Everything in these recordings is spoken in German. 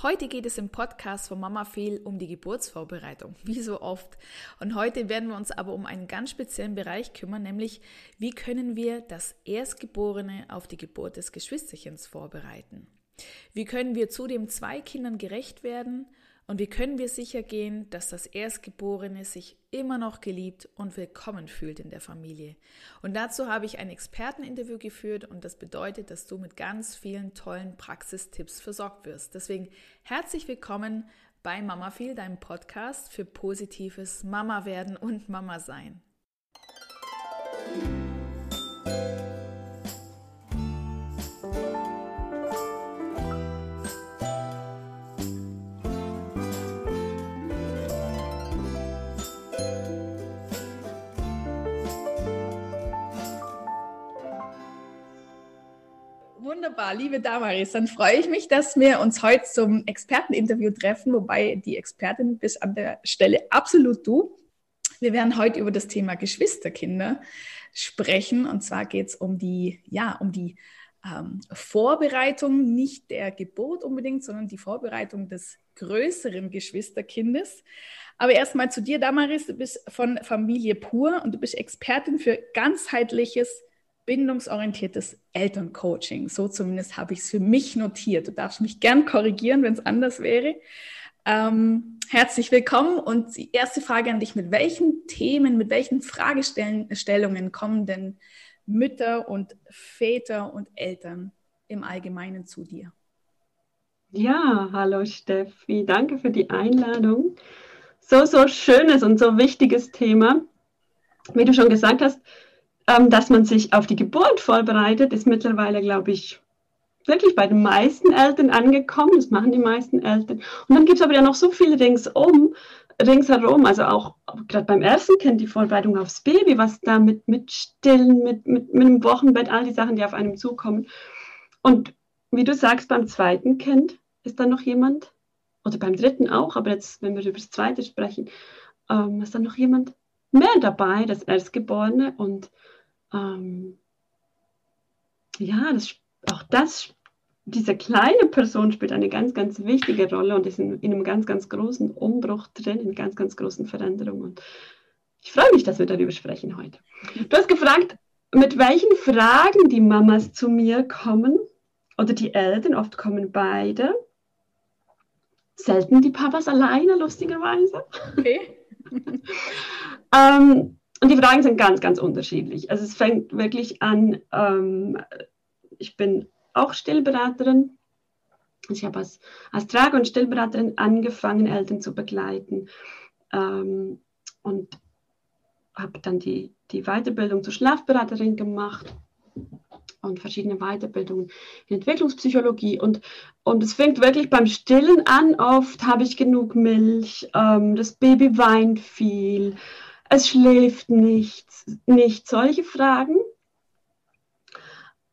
Heute geht es im Podcast von Mama Fehl um die Geburtsvorbereitung, wie so oft. Und heute werden wir uns aber um einen ganz speziellen Bereich kümmern, nämlich wie können wir das Erstgeborene auf die Geburt des Geschwisterchens vorbereiten? Wie können wir zudem zwei Kindern gerecht werden und wie können wir sicher gehen, dass das Erstgeborene sich immer noch geliebt und willkommen fühlt in der Familie? Und dazu habe ich ein Experteninterview geführt und das bedeutet, dass du mit ganz vielen tollen Praxistipps versorgt wirst. Deswegen herzlich willkommen bei Mama Viel, deinem Podcast für positives Mama werden und Mama sein. Wunderbar, liebe Damaris, dann freue ich mich, dass wir uns heute zum Experteninterview treffen, wobei die Expertin bist an der Stelle absolut du. Wir werden heute über das Thema Geschwisterkinder sprechen und zwar geht es um die, ja, um die ähm, Vorbereitung nicht der Geburt unbedingt, sondern die Vorbereitung des größeren Geschwisterkindes. Aber erstmal zu dir, Damaris, du bist von Familie Pur und du bist Expertin für ganzheitliches bindungsorientiertes Elterncoaching. So zumindest habe ich es für mich notiert. Du darfst mich gern korrigieren, wenn es anders wäre. Ähm, herzlich willkommen und die erste Frage an dich, mit welchen Themen, mit welchen Fragestellungen kommen denn Mütter und Väter und Eltern im Allgemeinen zu dir? Ja, hallo Steffi, danke für die Einladung. So, so schönes und so wichtiges Thema. Wie du schon gesagt hast, ähm, dass man sich auf die Geburt vorbereitet, ist mittlerweile, glaube ich, wirklich bei den meisten Eltern angekommen. Das machen die meisten Eltern. Und dann gibt es aber ja noch so viel ringsum, ringsherum, also auch gerade beim ersten Kind die Vorbereitung aufs Baby, was da mit, mit Stillen, mit, mit, mit dem Wochenbett, all die Sachen, die auf einem zukommen. Und wie du sagst, beim zweiten Kind ist dann noch jemand, oder beim dritten auch, aber jetzt, wenn wir über das zweite sprechen, ähm, ist dann noch jemand mehr dabei, das Erstgeborene. Und ähm, ja, das, auch das, diese kleine Person spielt eine ganz, ganz wichtige Rolle und ist in, in einem ganz, ganz großen Umbruch drin, in ganz, ganz großen Veränderungen. Und ich freue mich, dass wir darüber sprechen heute. Du hast gefragt, mit welchen Fragen die Mamas zu mir kommen oder die Eltern, oft kommen beide. Selten die Papas alleine, lustigerweise. Okay. ähm, und die Fragen sind ganz, ganz unterschiedlich. Also es fängt wirklich an, ähm, ich bin auch Stillberaterin. Ich habe als, als Trage- und Stillberaterin angefangen, Eltern zu begleiten ähm, und habe dann die, die Weiterbildung zur Schlafberaterin gemacht und verschiedene Weiterbildungen in Entwicklungspsychologie. Und, und es fängt wirklich beim Stillen an. Oft habe ich genug Milch, ähm, das Baby weint viel es schläft nicht, nicht solche Fragen.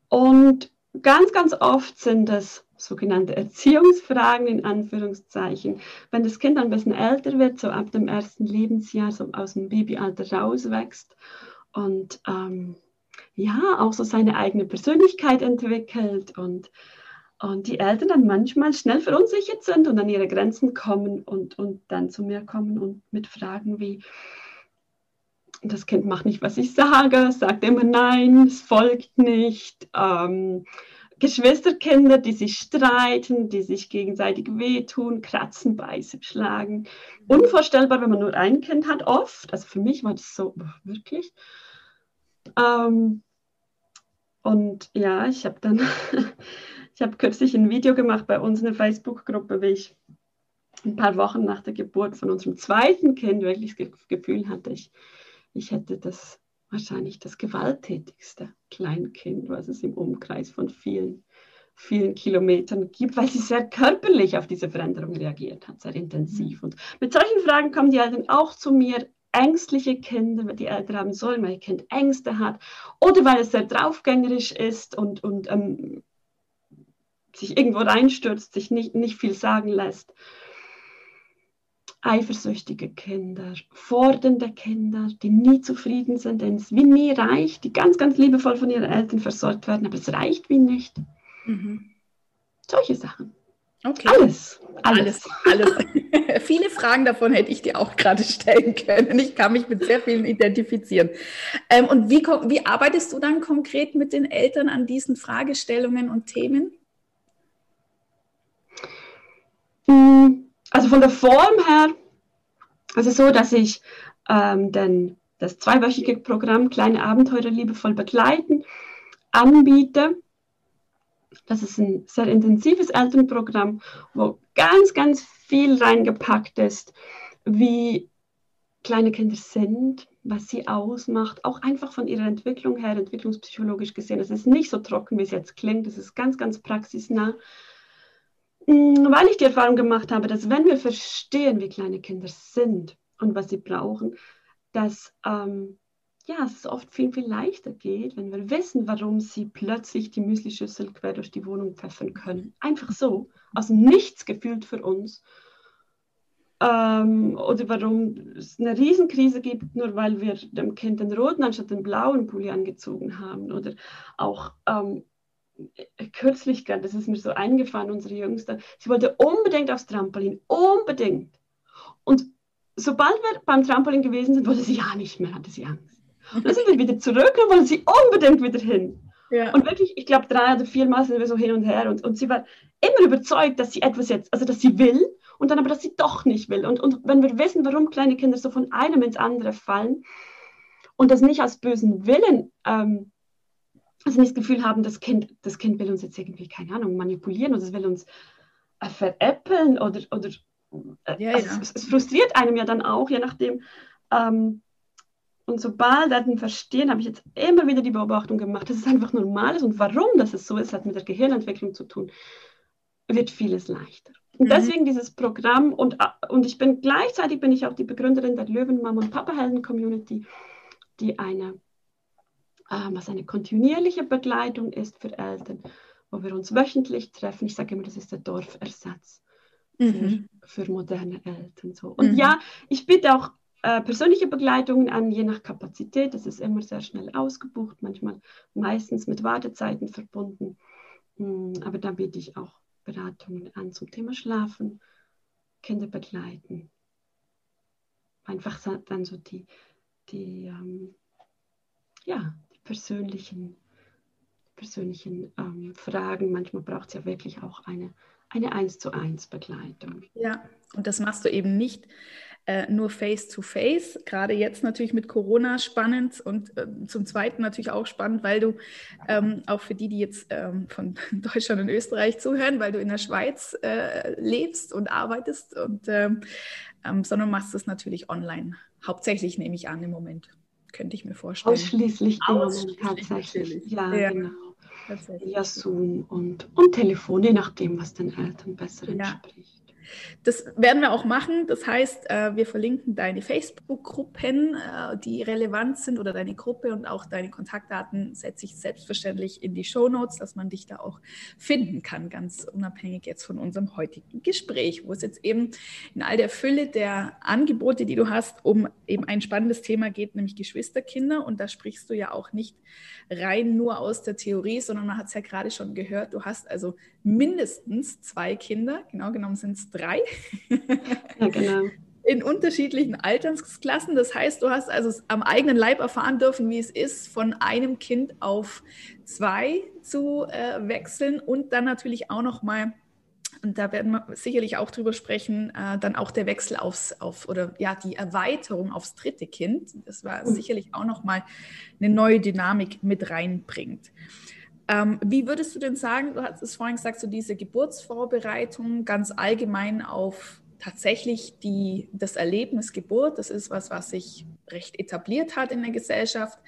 Und ganz, ganz oft sind es sogenannte Erziehungsfragen in Anführungszeichen. Wenn das Kind ein bisschen älter wird, so ab dem ersten Lebensjahr, so aus dem Babyalter rauswächst und ähm, ja, auch so seine eigene Persönlichkeit entwickelt und, und die Eltern dann manchmal schnell verunsichert sind und an ihre Grenzen kommen und, und dann zu mir kommen und mit Fragen wie, das Kind macht nicht, was ich sage, sagt immer nein, es folgt nicht. Ähm, Geschwisterkinder, die sich streiten, die sich gegenseitig wehtun, kratzen, beißen, schlagen. Unvorstellbar, wenn man nur ein Kind hat, oft. Also für mich war das so, wirklich. Ähm, und ja, ich habe dann, ich habe kürzlich ein Video gemacht bei uns in der Facebook-Gruppe, wie ich ein paar Wochen nach der Geburt von unserem zweiten Kind wirklich das Gefühl hatte, ich ich hätte das wahrscheinlich das gewalttätigste Kleinkind, was es im Umkreis von vielen, vielen Kilometern gibt, weil sie sehr körperlich auf diese Veränderung reagiert hat, sehr intensiv. Und mit solchen Fragen kommen die Eltern auch zu mir, ängstliche Kinder, weil die Eltern haben sollen, weil ihr Kind Ängste hat oder weil es sehr draufgängerisch ist und, und ähm, sich irgendwo reinstürzt, sich nicht, nicht viel sagen lässt eifersüchtige Kinder, fordernde Kinder, die nie zufrieden sind, denen es wie nie reicht, die ganz, ganz liebevoll von ihren Eltern versorgt werden, aber es reicht wie nicht. Mhm. Solche Sachen. Okay. Alles. Alles. Alles. alles. Viele Fragen davon hätte ich dir auch gerade stellen können. Ich kann mich mit sehr vielen identifizieren. Ähm, und wie, wie arbeitest du dann konkret mit den Eltern an diesen Fragestellungen und Themen? Hm, also von der Form her, also so, dass ich ähm, den, das zweiwöchige Programm Kleine Abenteuer liebevoll begleiten anbiete. Das ist ein sehr intensives Elternprogramm, wo ganz, ganz viel reingepackt ist, wie kleine Kinder sind, was sie ausmacht, auch einfach von ihrer Entwicklung her, entwicklungspsychologisch gesehen. Es ist nicht so trocken, wie es jetzt klingt, es ist ganz, ganz praxisnah. Mm, weil ich die Erfahrung gemacht habe, dass wenn wir verstehen, wie kleine Kinder sind und was sie brauchen, dass ähm, ja, es oft viel, viel leichter geht, wenn wir wissen, warum sie plötzlich die Müslischüssel quer durch die Wohnung pfeffern können. Einfach so, aus Nichts gefühlt für uns. Ähm, oder warum es eine Riesenkrise gibt, nur weil wir dem Kind den roten anstatt den blauen Pulli angezogen haben. Oder auch ähm, kürzlich gerade, das ist mir so eingefahren, unsere Jüngste, sie wollte unbedingt aufs Trampolin, unbedingt. Und sobald wir beim Trampolin gewesen sind, wollte sie ja nicht mehr, hatte sie Angst. Und dann sind wir wieder zurück und wollen sie unbedingt wieder hin. Ja. Und wirklich, ich glaube, drei oder vier Mal sind wir so hin und her und, und sie war immer überzeugt, dass sie etwas jetzt, also dass sie will und dann aber, dass sie doch nicht will. Und, und wenn wir wissen, warum kleine Kinder so von einem ins andere fallen und das nicht aus bösen Willen ähm, also nicht das Gefühl haben, das Kind, das Kind will uns jetzt irgendwie, keine Ahnung, manipulieren oder es will uns äh, veräppeln oder, oder äh, ja, also ja. Es, es, frustriert einem ja dann auch, je nachdem. Ähm, und sobald Eltern verstehen, habe ich jetzt immer wieder die Beobachtung gemacht, dass es einfach normal ist und warum das so ist, hat mit der Gehirnentwicklung zu tun, wird vieles leichter. Und mhm. deswegen dieses Programm und, äh, und ich bin gleichzeitig bin ich auch die Begründerin der Löwenmama und Papa Helden Community, die eine was eine kontinuierliche Begleitung ist für Eltern, wo wir uns wöchentlich treffen. Ich sage immer, das ist der Dorfersatz mhm. für, für, moderne Eltern. So. Und mhm. ja, ich bitte auch äh, persönliche Begleitungen an, je nach Kapazität. Das ist immer sehr schnell ausgebucht, manchmal meistens mit Wartezeiten verbunden. Mhm, aber da biete ich auch Beratungen an zum Thema Schlafen, Kinder begleiten. Einfach dann so die, die ähm, ja, persönlichen, persönlichen ähm, Fragen. Manchmal braucht es ja wirklich auch eine, eine 1 zu 1 Begleitung. Ja, und das machst du eben nicht äh, nur face-to-face. Gerade jetzt natürlich mit Corona spannend und äh, zum Zweiten natürlich auch spannend, weil du ähm, auch für die, die jetzt ähm, von Deutschland und Österreich zuhören, weil du in der Schweiz äh, lebst und arbeitest und ähm, ähm sondern machst es natürlich online. Hauptsächlich nehme ich an im Moment könnte ich mir vorstellen. Ausschließlich, Ausschließlich tatsächlich. Ja, ja, genau. Ja, Zoom und, und Telefon, je nachdem, was den Eltern besser entspricht. Das werden wir auch machen. Das heißt, äh, wir verlinken deine Facebook-Gruppen, äh, die relevant sind oder deine Gruppe und auch deine Kontaktdaten setze ich selbstverständlich in die Show Notes, dass man dich da auch finden kann, ganz unabhängig jetzt von unserem heutigen Gespräch, wo es jetzt eben in all der Fülle der Angebote, die du hast, um eben ein spannendes Thema geht, nämlich Geschwisterkinder. Und da sprichst du ja auch nicht rein nur aus der Theorie, sondern man hat es ja gerade schon gehört, du hast also mindestens zwei Kinder, genau genommen sind es drei. Ja, genau. In unterschiedlichen Altersklassen. Das heißt, du hast also am eigenen Leib erfahren dürfen, wie es ist, von einem Kind auf zwei zu äh, wechseln und dann natürlich auch noch mal und da werden wir sicherlich auch drüber sprechen, äh, dann auch der Wechsel aufs, auf, oder ja, die Erweiterung aufs dritte Kind. Das war mhm. sicherlich auch nochmal eine neue Dynamik mit reinbringt. Ähm, wie würdest du denn sagen, du hast es vorhin gesagt, so diese Geburtsvorbereitung ganz allgemein auf tatsächlich die, das Erlebnis Geburt, das ist was, was sich recht etabliert hat in der Gesellschaft.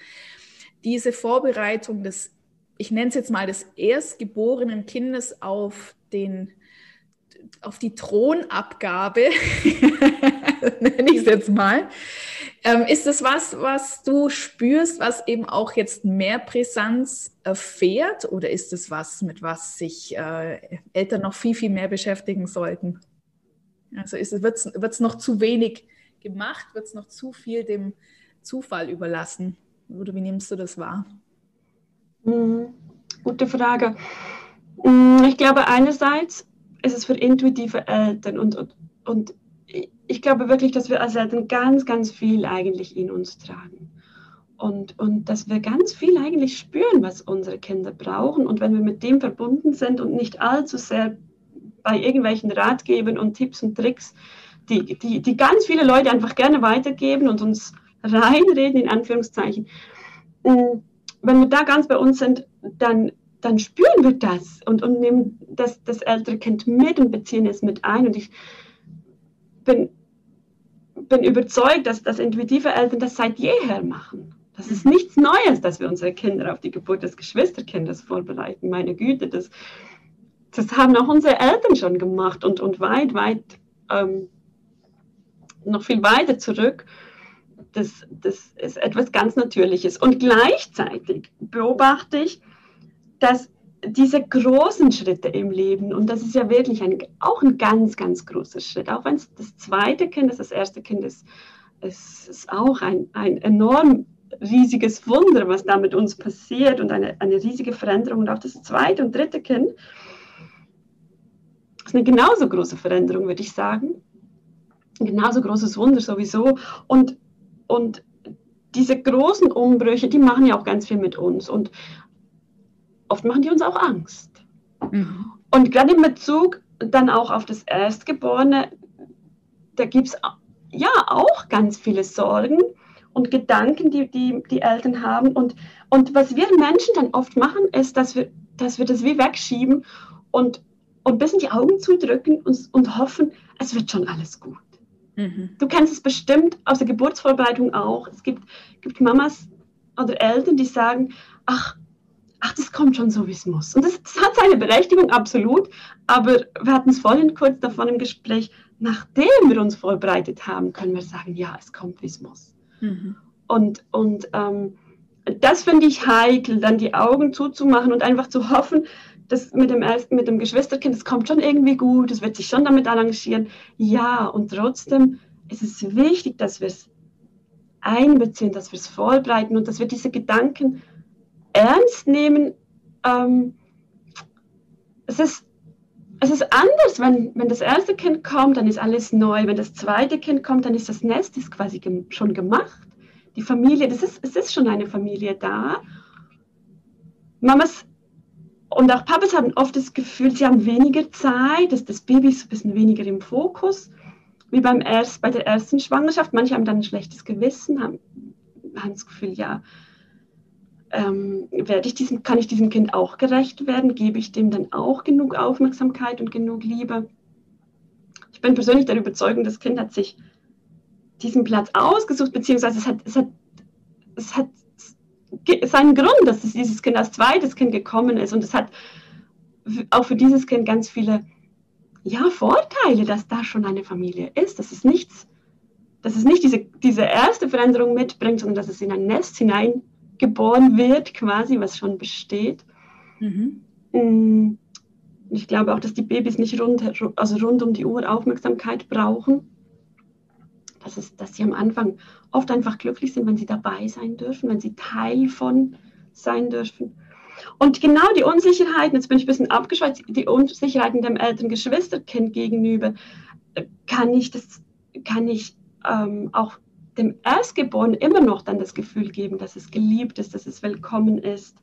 Diese Vorbereitung des, ich nenne es jetzt mal, des erstgeborenen Kindes auf den auf die Thronabgabe, nenne ich es jetzt mal. Ähm, ist das was, was du spürst, was eben auch jetzt mehr Brisanz erfährt? Oder ist es was, mit was sich äh, Eltern noch viel, viel mehr beschäftigen sollten? Also wird es noch zu wenig gemacht? Wird es noch zu viel dem Zufall überlassen? Oder wie nimmst du das wahr? Mhm. Gute Frage. Mm, ich glaube einerseits, ist es für intuitive Eltern und, und, und ich glaube wirklich, dass wir als Eltern ganz, ganz viel eigentlich in uns tragen. Und, und dass wir ganz viel eigentlich spüren, was unsere Kinder brauchen. Und wenn wir mit dem verbunden sind und nicht allzu sehr bei irgendwelchen Ratgebern und Tipps und Tricks, die, die, die ganz viele Leute einfach gerne weitergeben und uns reinreden, in Anführungszeichen, mm, wenn wir da ganz bei uns sind, dann, dann spüren wir das und, und nehmen das, das ältere Kind mit und beziehen es mit ein. Und ich bin, bin überzeugt, dass, dass intuitive Eltern das seit jeher machen. Das ist nichts Neues, dass wir unsere Kinder auf die Geburt des Geschwisterkindes vorbereiten. Meine Güte, das, das haben auch unsere Eltern schon gemacht und, und weit, weit, ähm, noch viel weiter zurück. Das, das ist etwas ganz Natürliches. Und gleichzeitig beobachte ich, dass diese großen Schritte im Leben, und das ist ja wirklich ein, auch ein ganz, ganz großer Schritt, auch wenn es das zweite Kind ist, das erste Kind ist, es ist auch ein, ein enorm riesiges Wunder, was da mit uns passiert und eine, eine riesige Veränderung. Und auch das zweite und dritte Kind ist eine genauso große Veränderung, würde ich sagen. Ein genauso großes Wunder sowieso. Und, und diese großen Umbrüche, die machen ja auch ganz viel mit uns. Und oft machen die uns auch Angst. Mhm. Und gerade in Bezug dann auch auf das Erstgeborene, da gibt es ja auch ganz viele Sorgen und Gedanken, die, die die Eltern haben. Und, und was wir Menschen dann oft machen, ist, dass wir, dass wir das wie wegschieben und, und ein bisschen die Augen zudrücken und, und hoffen, es wird schon alles gut. Mhm. Du kennst es bestimmt aus der Geburtsvorbereitung auch. Es gibt, gibt Mamas oder Eltern, die sagen, ach, ach, das kommt schon so, wie es muss. Und das, das, hat seine Berechtigung, absolut. Aber wir hatten es vorhin kurz davon im Gespräch, nachdem wir uns vorbereitet haben, können wir sagen, ja, es kommt, wie es muss. Mhm. Und, und ähm, das finde ich heikel, dann die Augen zuzumachen und einfach zu hoffen, dass mit dem, ersten, mit dem Geschwisterkind, es kommt schon irgendwie gut, es wird sich schon damit arrangieren. Ja, und trotzdem ist es wichtig, dass wir es einbeziehen, dass wir es vorbereiten und dass wir diese Gedanken ernst nehmen. Ähm, es, ist, es ist anders, wenn, wenn das erste Kind kommt, dann ist alles neu. Wenn das zweite Kind kommt, dann ist das Nest ist quasi gem schon gemacht. Die Familie, das ist, es ist schon eine Familie da. Mamas und auch Papas haben oft das Gefühl, sie haben weniger Zeit, dass das Baby ist ein bisschen weniger im Fokus, wie beim erst, bei der ersten Schwangerschaft. Manche haben dann ein schlechtes Gewissen, haben, haben das Gefühl, ja, ähm, werde ich diesem, kann ich diesem Kind auch gerecht werden? Gebe ich dem dann auch genug Aufmerksamkeit und genug Liebe? Ich bin persönlich der Überzeugung, das Kind hat sich diesen Platz ausgesucht, beziehungsweise es hat, es hat, es hat seinen Grund, dass es dieses Kind als zweites Kind gekommen ist. Und es hat auch für dieses Kind ganz viele ja, Vorteile, dass da schon eine Familie ist. Das ist nichts, dass es nicht diese, diese erste Veränderung mitbringt, sondern dass es in ein Nest hinein geboren wird, quasi, was schon besteht. Mhm. Mm, ich glaube auch, dass die Babys nicht rund, also rund um die Uhr Aufmerksamkeit brauchen. Das ist, dass sie am Anfang oft einfach glücklich sind, wenn sie dabei sein dürfen, wenn sie Teil von sein dürfen. Und genau die Unsicherheiten, jetzt bin ich ein bisschen abgeschweizt, die Unsicherheiten dem älteren Geschwisterkind gegenüber, äh, kann ich, das, kann ich ähm, auch dem Erstgeborenen immer noch dann das Gefühl geben, dass es geliebt ist, dass es willkommen ist.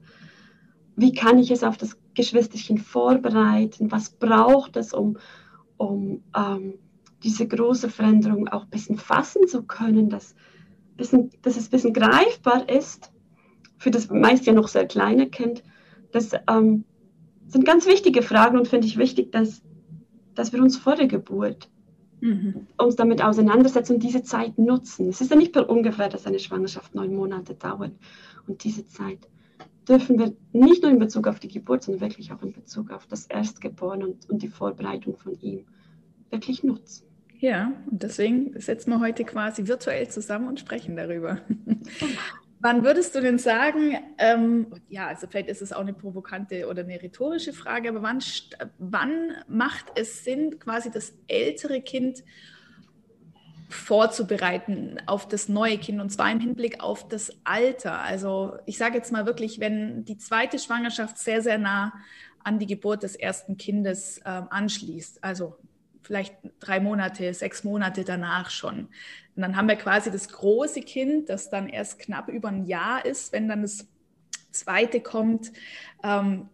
Wie kann ich es auf das Geschwisterchen vorbereiten? Was braucht es, um, um ähm, diese große Veränderung auch ein bisschen fassen zu können, dass, bisschen, dass es ein bisschen greifbar ist für das meist ja noch sehr kleine Kind. Das ähm, sind ganz wichtige Fragen und finde ich wichtig, dass, dass wir uns vor der Geburt mhm. uns damit auseinandersetzen und diese Zeit nutzen. Es ist ja nicht per ungefähr, dass eine Schwangerschaft neun Monate dauert. Und diese Zeit dürfen wir nicht nur in Bezug auf die Geburt, sondern wirklich auch in Bezug auf das Erstgeborene und, und die Vorbereitung von ihm wirklich nutzen. Ja, und deswegen setzen wir heute quasi virtuell zusammen und sprechen darüber. Wann würdest du denn sagen, ähm, ja, also vielleicht ist es auch eine provokante oder eine rhetorische Frage, aber wann, wann macht es Sinn, quasi das ältere Kind vorzubereiten auf das neue Kind und zwar im Hinblick auf das Alter? Also ich sage jetzt mal wirklich, wenn die zweite Schwangerschaft sehr, sehr nah an die Geburt des ersten Kindes ähm, anschließt. Also vielleicht drei Monate, sechs Monate danach schon. Und dann haben wir quasi das große Kind, das dann erst knapp über ein Jahr ist, wenn dann das zweite kommt. Ähm,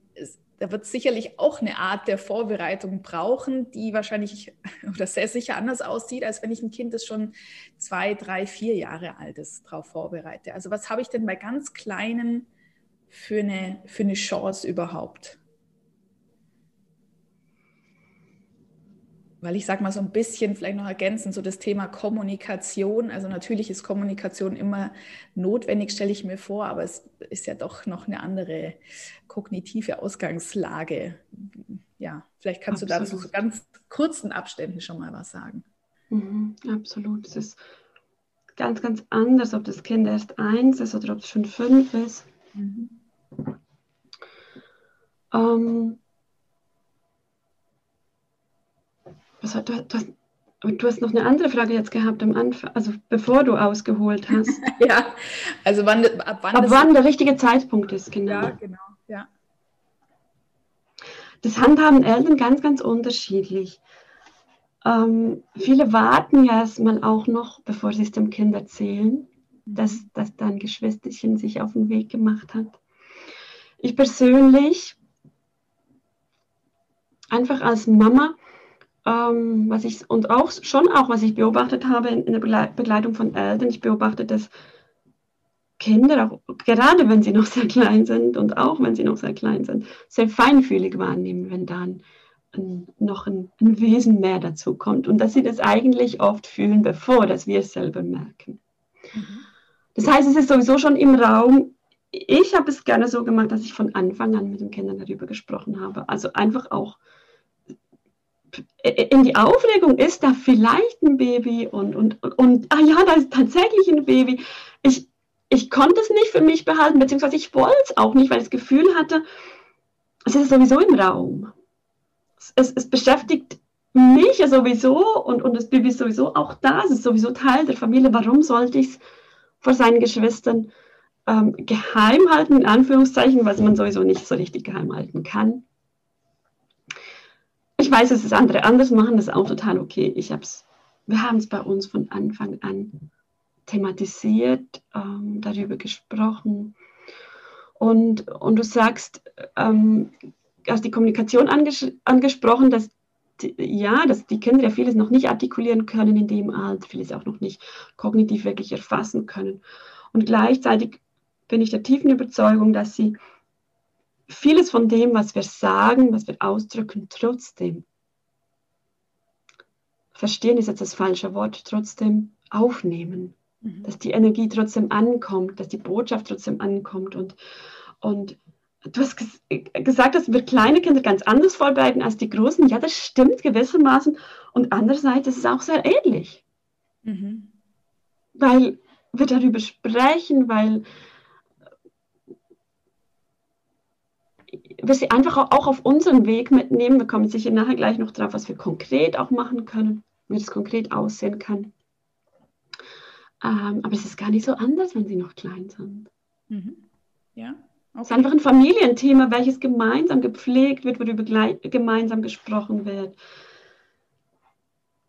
da wird sicherlich auch eine Art der Vorbereitung brauchen, die wahrscheinlich oder sehr sicher anders aussieht, als wenn ich ein Kind, das schon zwei, drei, vier Jahre alt ist, darauf vorbereite. Also was habe ich denn bei ganz Kleinen für eine, für eine Chance überhaupt? Weil ich sage mal so ein bisschen vielleicht noch ergänzen, so das Thema Kommunikation. Also natürlich ist Kommunikation immer notwendig, stelle ich mir vor, aber es ist ja doch noch eine andere kognitive Ausgangslage. Ja, vielleicht kannst absolut. du da so ganz kurzen Abständen schon mal was sagen. Mhm, absolut. Es ist ganz, ganz anders, ob das Kind erst eins ist oder ob es schon fünf ist. Mhm. Ähm, Was hat, du, du, hast, du hast noch eine andere Frage jetzt gehabt am Anfang, also bevor du ausgeholt hast. ja, also wann, ab wann, ab wann der richtige Zeitpunkt ist, genau. Ja, genau, ja. Das handhaben Eltern ganz, ganz unterschiedlich. Ähm, viele warten ja erstmal auch noch, bevor sie es dem Kind erzählen, mhm. dass, dass da ein Geschwisterchen sich auf den Weg gemacht hat. Ich persönlich, einfach als Mama, ähm, was ich und auch schon auch, was ich beobachtet habe in, in der Begleitung von Eltern, ich beobachte, dass Kinder, auch, gerade wenn sie noch sehr klein sind und auch wenn sie noch sehr klein sind, sehr feinfühlig wahrnehmen, wenn dann ein, noch ein, ein, Wesen mehr dazu kommt und dass sie das eigentlich oft fühlen, bevor dass wir es selber merken. Mhm. Das heißt, es ist sowieso schon im Raum. Ich habe es gerne so gemacht, dass ich von Anfang an mit den Kindern darüber gesprochen habe. Also einfach auch in die Aufregung ist da vielleicht ein Baby und, und, und, und ah ja, da ist tatsächlich ein Baby. Ich, ich konnte es nicht für mich behalten, beziehungsweise ich wollte es auch nicht, weil ich das Gefühl hatte, es ist sowieso im Raum. Es, es beschäftigt mich ja sowieso und, und das Baby ist sowieso auch da, es ist sowieso Teil der Familie. Warum sollte ich es vor seinen Geschwistern ähm, geheim halten, in Anführungszeichen, was man sowieso nicht so richtig geheim halten kann? Ich weiß, dass es andere anders machen, das ist auch total okay. Ich hab's, wir haben es bei uns von Anfang an thematisiert, ähm, darüber gesprochen. Und, und du sagst, ähm, hast die Kommunikation anges angesprochen, dass die, ja, dass die Kinder ja vieles noch nicht artikulieren können in dem Alter, vieles auch noch nicht kognitiv wirklich erfassen können. Und gleichzeitig bin ich der tiefen Überzeugung, dass sie vieles von dem, was wir sagen, was wir ausdrücken, trotzdem, verstehen ist jetzt das falsche Wort, trotzdem aufnehmen. Mhm. Dass die Energie trotzdem ankommt, dass die Botschaft trotzdem ankommt. Und, und du hast ges gesagt, dass wir kleine Kinder ganz anders vorbereiten als die großen. Ja, das stimmt gewissermaßen. Und andererseits ist es auch sehr ähnlich. Mhm. Weil wir darüber sprechen, weil wir sie einfach auch auf unseren Weg mitnehmen. Wir kommen sicher nachher gleich noch drauf, was wir konkret auch machen können, wie das konkret aussehen kann. Ähm, aber es ist gar nicht so anders, wenn sie noch klein sind. Mhm. Ja. Okay. Es ist einfach ein Familienthema, welches gemeinsam gepflegt wird, worüber gemeinsam gesprochen wird.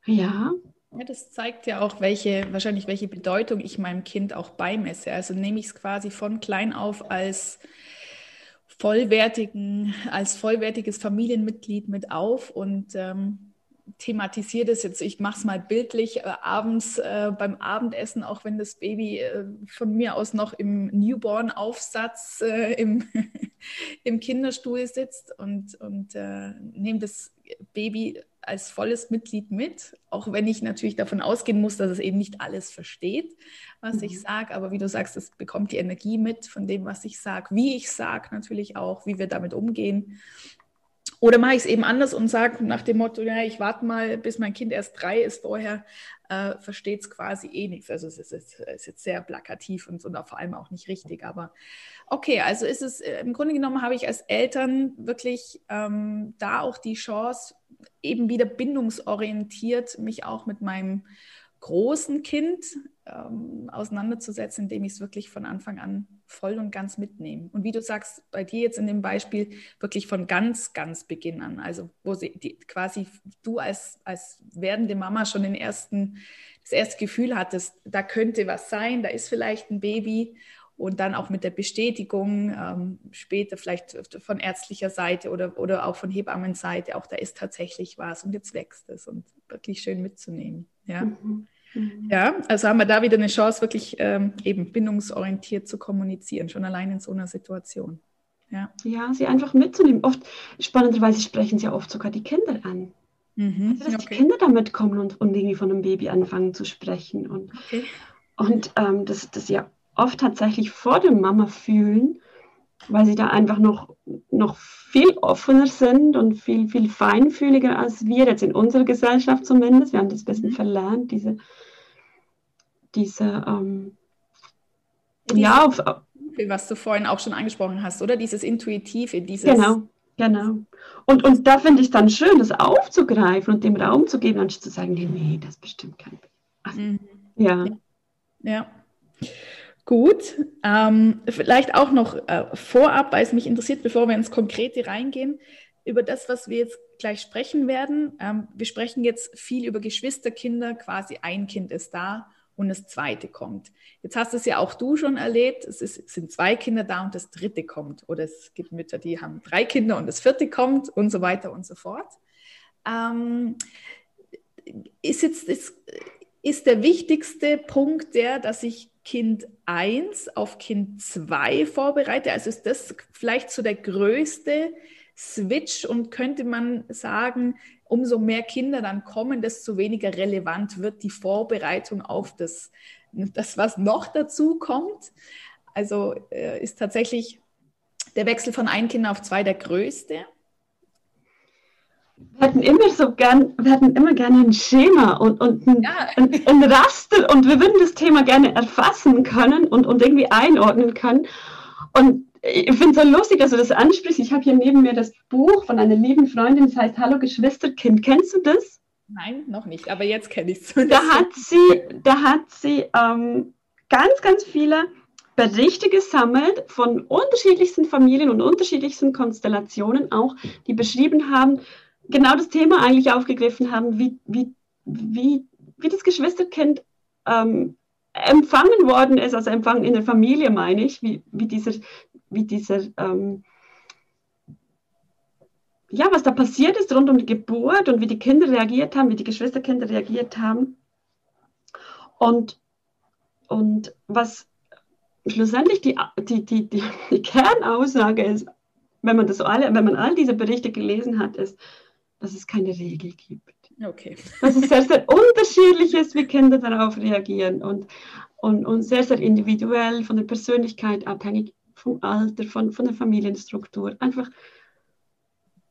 Ja. Ja, das zeigt ja auch, welche, wahrscheinlich welche Bedeutung ich meinem Kind auch beimesse. Also nehme ich es quasi von klein auf als vollwertigen, als vollwertiges Familienmitglied mit auf und ähm, thematisiere das jetzt, ich mache es mal bildlich, äh, abends äh, beim Abendessen, auch wenn das Baby äh, von mir aus noch im Newborn-Aufsatz äh, im, im Kinderstuhl sitzt und, und äh, nehme das Baby als volles Mitglied mit, auch wenn ich natürlich davon ausgehen muss, dass es eben nicht alles versteht, was mhm. ich sage. Aber wie du sagst, es bekommt die Energie mit von dem, was ich sage, wie ich sage natürlich auch, wie wir damit umgehen. Oder mache ich es eben anders und sage nach dem Motto, ja, ich warte mal, bis mein Kind erst drei ist, vorher äh, versteht es quasi eh nichts. Also es ist, es ist jetzt sehr plakativ und, und vor allem auch nicht richtig. Aber okay, also ist es, äh, im Grunde genommen habe ich als Eltern wirklich ähm, da auch die Chance, eben wieder bindungsorientiert mich auch mit meinem großen Kind ähm, auseinanderzusetzen, indem ich es wirklich von Anfang an voll und ganz mitnehmen. Und wie du sagst, bei dir jetzt in dem Beispiel wirklich von ganz, ganz Beginn an, also wo sie die, quasi du als, als werdende Mama schon den ersten, das erste Gefühl hattest, da könnte was sein, da ist vielleicht ein Baby und dann auch mit der Bestätigung ähm, später vielleicht von ärztlicher Seite oder, oder auch von Hebammenseite, auch da ist tatsächlich was und jetzt wächst es und wirklich schön mitzunehmen. Ja. Mhm. Mhm. Ja, also haben wir da wieder eine Chance, wirklich ähm, eben bindungsorientiert zu kommunizieren, schon allein in so einer Situation. Ja, ja sie einfach mitzunehmen. Oft, spannenderweise sprechen sie ja oft sogar die Kinder an. Mhm, also, dass okay. die Kinder damit kommen und, und irgendwie von einem Baby anfangen zu sprechen. Und, okay. und ähm, das, das ja oft tatsächlich vor der Mama fühlen, weil sie da einfach noch, noch viel offener sind und viel, viel feinfühliger als wir, jetzt in unserer Gesellschaft zumindest. Wir haben das ein bisschen mhm. verlernt, diese, diese, ähm, ja, auf, was du vorhin auch schon angesprochen hast, oder? Dieses Intuitive, dieses. Genau, genau. Und, und da finde ich dann schön, das aufzugreifen und dem Raum zu geben, anstatt zu sagen, nee, nee, das bestimmt kein. Also, mhm. ja. ja. Gut, ähm, vielleicht auch noch äh, vorab, weil es mich interessiert, bevor wir ins Konkrete reingehen, über das, was wir jetzt gleich sprechen werden. Ähm, wir sprechen jetzt viel über Geschwisterkinder, quasi ein Kind ist da und das zweite kommt. Jetzt hast es ja auch du schon erlebt, es, ist, es sind zwei Kinder da und das dritte kommt. Oder es gibt Mütter, die haben drei Kinder und das vierte kommt und so weiter und so fort. Ähm, ist jetzt ist, ist der wichtigste Punkt der, dass ich Kind 1 auf Kind 2 vorbereite? Also ist das vielleicht so der größte Switch und könnte man sagen, umso mehr Kinder dann kommen, desto weniger relevant wird die Vorbereitung auf das, das was noch dazu kommt. Also äh, ist tatsächlich der Wechsel von ein Kind auf zwei der größte. Wir hatten immer so gern, wir hatten immer gerne ein Schema und, und ein, ja. ein, ein, Raster und wir würden das Thema gerne erfassen können und, und irgendwie einordnen können. Und ich finde es so lustig, dass du das ansprichst. Ich habe hier neben mir das Buch von einer lieben Freundin, das heißt Hallo Geschwisterkind. Kennst du das? Nein, noch nicht, aber jetzt kenne ich es. Da hat sie, da hat sie ähm, ganz, ganz viele Berichte gesammelt von unterschiedlichsten Familien und unterschiedlichsten Konstellationen auch, die beschrieben haben, genau das Thema eigentlich aufgegriffen haben, wie, wie, wie, wie das Geschwisterkind ähm, empfangen worden ist, also empfangen in der Familie meine ich, wie, wie dieser, wie dieser ähm, ja, was da passiert ist rund um die Geburt und wie die Kinder reagiert haben, wie die Geschwisterkinder reagiert haben. Und, und was schlussendlich die, die, die, die, die Kernaussage ist, wenn man, das alle, wenn man all diese Berichte gelesen hat, ist, dass es keine Regel gibt. Okay. Dass es sehr, sehr unterschiedlich ist, wie Kinder darauf reagieren und, und, und sehr, sehr individuell von der Persönlichkeit abhängig, vom Alter, von, von der Familienstruktur. Einfach,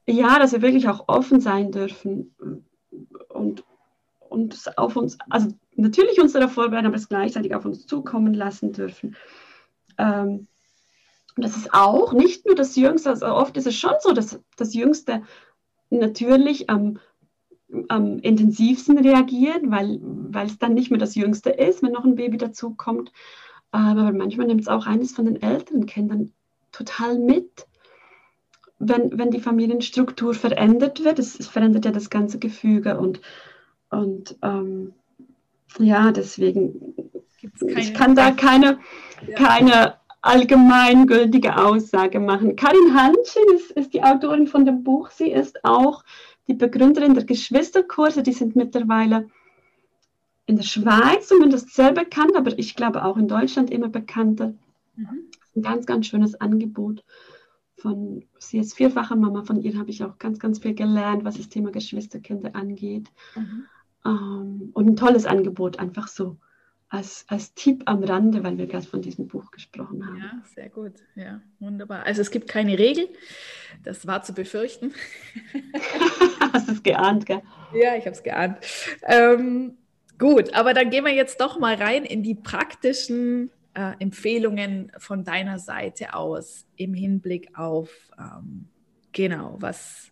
ja, dass wir wirklich auch offen sein dürfen und, und auf uns, also natürlich uns darauf vorbereiten, aber es gleichzeitig auf uns zukommen lassen dürfen. Ähm, und das ist auch nicht nur das Jüngste, also oft ist es schon so, dass das Jüngste natürlich am, am intensivsten reagieren, weil, weil es dann nicht mehr das Jüngste ist, wenn noch ein Baby dazukommt. Aber manchmal nimmt es auch eines von den älteren Kindern total mit, wenn, wenn die Familienstruktur verändert wird. Es, es verändert ja das ganze Gefüge und, und ähm, ja, deswegen ich kann da keine, ja. keine allgemeingültige Aussage machen. Karin Hanschen ist, ist die Autorin von dem Buch. Sie ist auch die Begründerin der Geschwisterkurse. Die sind mittlerweile in der Schweiz zumindest sehr bekannt, aber ich glaube auch in Deutschland immer bekannter. Mhm. Ein ganz, ganz schönes Angebot. Von, sie ist vierfache Mama, von ihr habe ich auch ganz, ganz viel gelernt, was das Thema Geschwisterkinder angeht. Mhm. Ähm, und ein tolles Angebot, einfach so als, als Tipp am Rande, weil wir gerade von diesem Buch gesprochen haben. Ja, sehr gut. Ja, wunderbar. Also es gibt keine Regel. Das war zu befürchten. Hast du es geahnt, gell? Ja, ich habe es geahnt. Ähm, gut, aber dann gehen wir jetzt doch mal rein in die praktischen äh, Empfehlungen von deiner Seite aus im Hinblick auf, ähm, genau, was,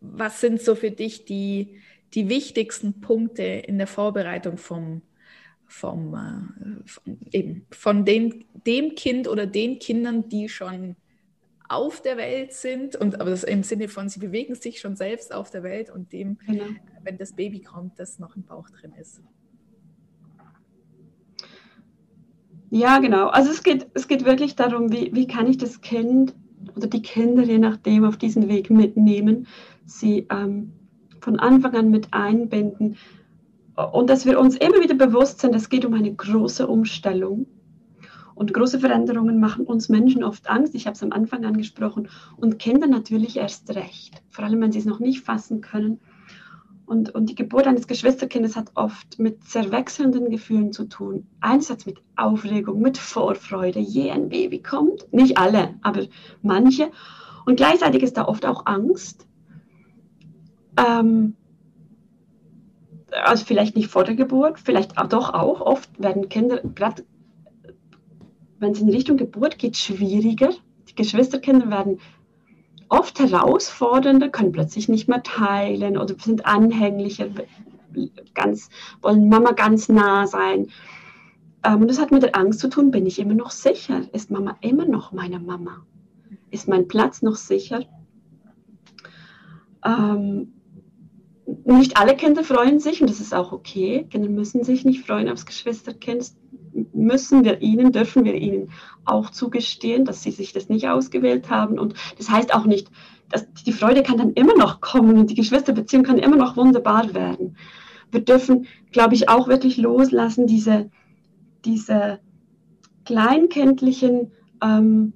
was sind so für dich die, die wichtigsten Punkte in der Vorbereitung vom vom, äh, von, eben, von den, dem Kind oder den Kindern, die schon auf der Welt sind und aber das im Sinne von sie bewegen sich schon selbst auf der Welt und dem, genau. wenn das Baby kommt, das noch im Bauch drin ist. Ja, genau. Also es geht, es geht wirklich darum, wie, wie kann ich das Kind oder die Kinder, je nachdem, auf diesen Weg mitnehmen, sie ähm, von Anfang an mit einbinden. Und dass wir uns immer wieder bewusst sind, es geht um eine große Umstellung. Und große Veränderungen machen uns Menschen oft Angst. Ich habe es am Anfang angesprochen. Und Kinder natürlich erst recht. Vor allem, wenn sie es noch nicht fassen können. Und, und die Geburt eines Geschwisterkindes hat oft mit sehr wechselnden Gefühlen zu tun. Einerseits mit Aufregung, mit Vorfreude, je ein Baby kommt. Nicht alle, aber manche. Und gleichzeitig ist da oft auch Angst. Ähm, also vielleicht nicht vor der Geburt, vielleicht doch auch. Oft werden Kinder, gerade wenn es in Richtung Geburt geht, schwieriger. Die Geschwisterkinder werden oft herausfordernder, können plötzlich nicht mehr teilen oder sind anhänglicher, ganz, wollen Mama ganz nah sein. Ähm, und das hat mit der Angst zu tun, bin ich immer noch sicher? Ist Mama immer noch meine Mama? Ist mein Platz noch sicher? Ähm, nicht alle Kinder freuen sich und das ist auch okay. Kinder müssen sich nicht freuen aufs Geschwisterkind. Müssen wir ihnen, dürfen wir ihnen auch zugestehen, dass sie sich das nicht ausgewählt haben. Und das heißt auch nicht, dass die Freude kann dann immer noch kommen und die Geschwisterbeziehung kann immer noch wunderbar werden. Wir dürfen, glaube ich, auch wirklich loslassen, diese, diese kleinkindlichen ähm,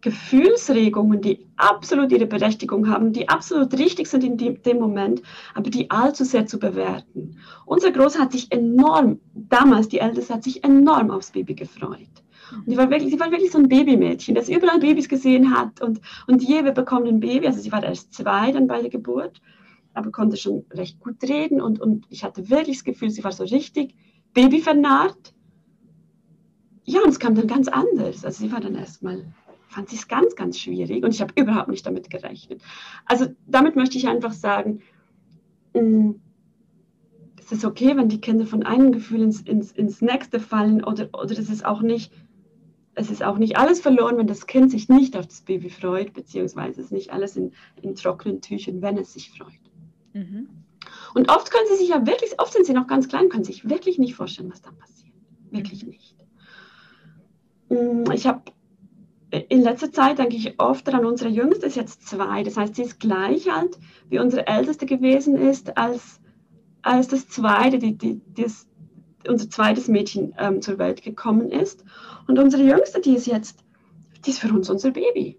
Gefühlsregungen, die absolut ihre Berechtigung haben, die absolut richtig sind in dem Moment, aber die allzu sehr zu bewerten. Unser Großer hat sich enorm, damals die Älteste hat sich enorm aufs Baby gefreut. Und die war wirklich, sie war wirklich so ein Babymädchen, das überall Babys gesehen hat und, und Jewe bekommt ein Baby, also sie war erst zwei dann bei der Geburt, aber konnte schon recht gut reden und, und ich hatte wirklich das Gefühl, sie war so richtig babyvernarrt. Ja, und es kam dann ganz anders. Also sie war dann erstmal fand sie es ganz, ganz schwierig und ich habe überhaupt nicht damit gerechnet. Also damit möchte ich einfach sagen, mm, es ist okay, wenn die Kinder von einem Gefühl ins, ins, ins nächste fallen oder, oder es ist auch nicht, es ist auch nicht alles verloren, wenn das Kind sich nicht auf das Baby freut, beziehungsweise es ist nicht alles in, in trockenen Tüchern, wenn es sich freut. Mhm. Und oft können sie sich ja wirklich, oft sind sie noch ganz klein, können sich wirklich nicht vorstellen, was da passiert. Wirklich mhm. nicht. Mm, ich habe in letzter Zeit denke ich oft daran, unsere Jüngste ist jetzt zwei. Das heißt, sie ist gleich alt, wie unsere Älteste gewesen ist, als, als das zweite, die, die, das, unser zweites Mädchen ähm, zur Welt gekommen ist. Und unsere Jüngste, die ist jetzt, die ist für uns unser Baby.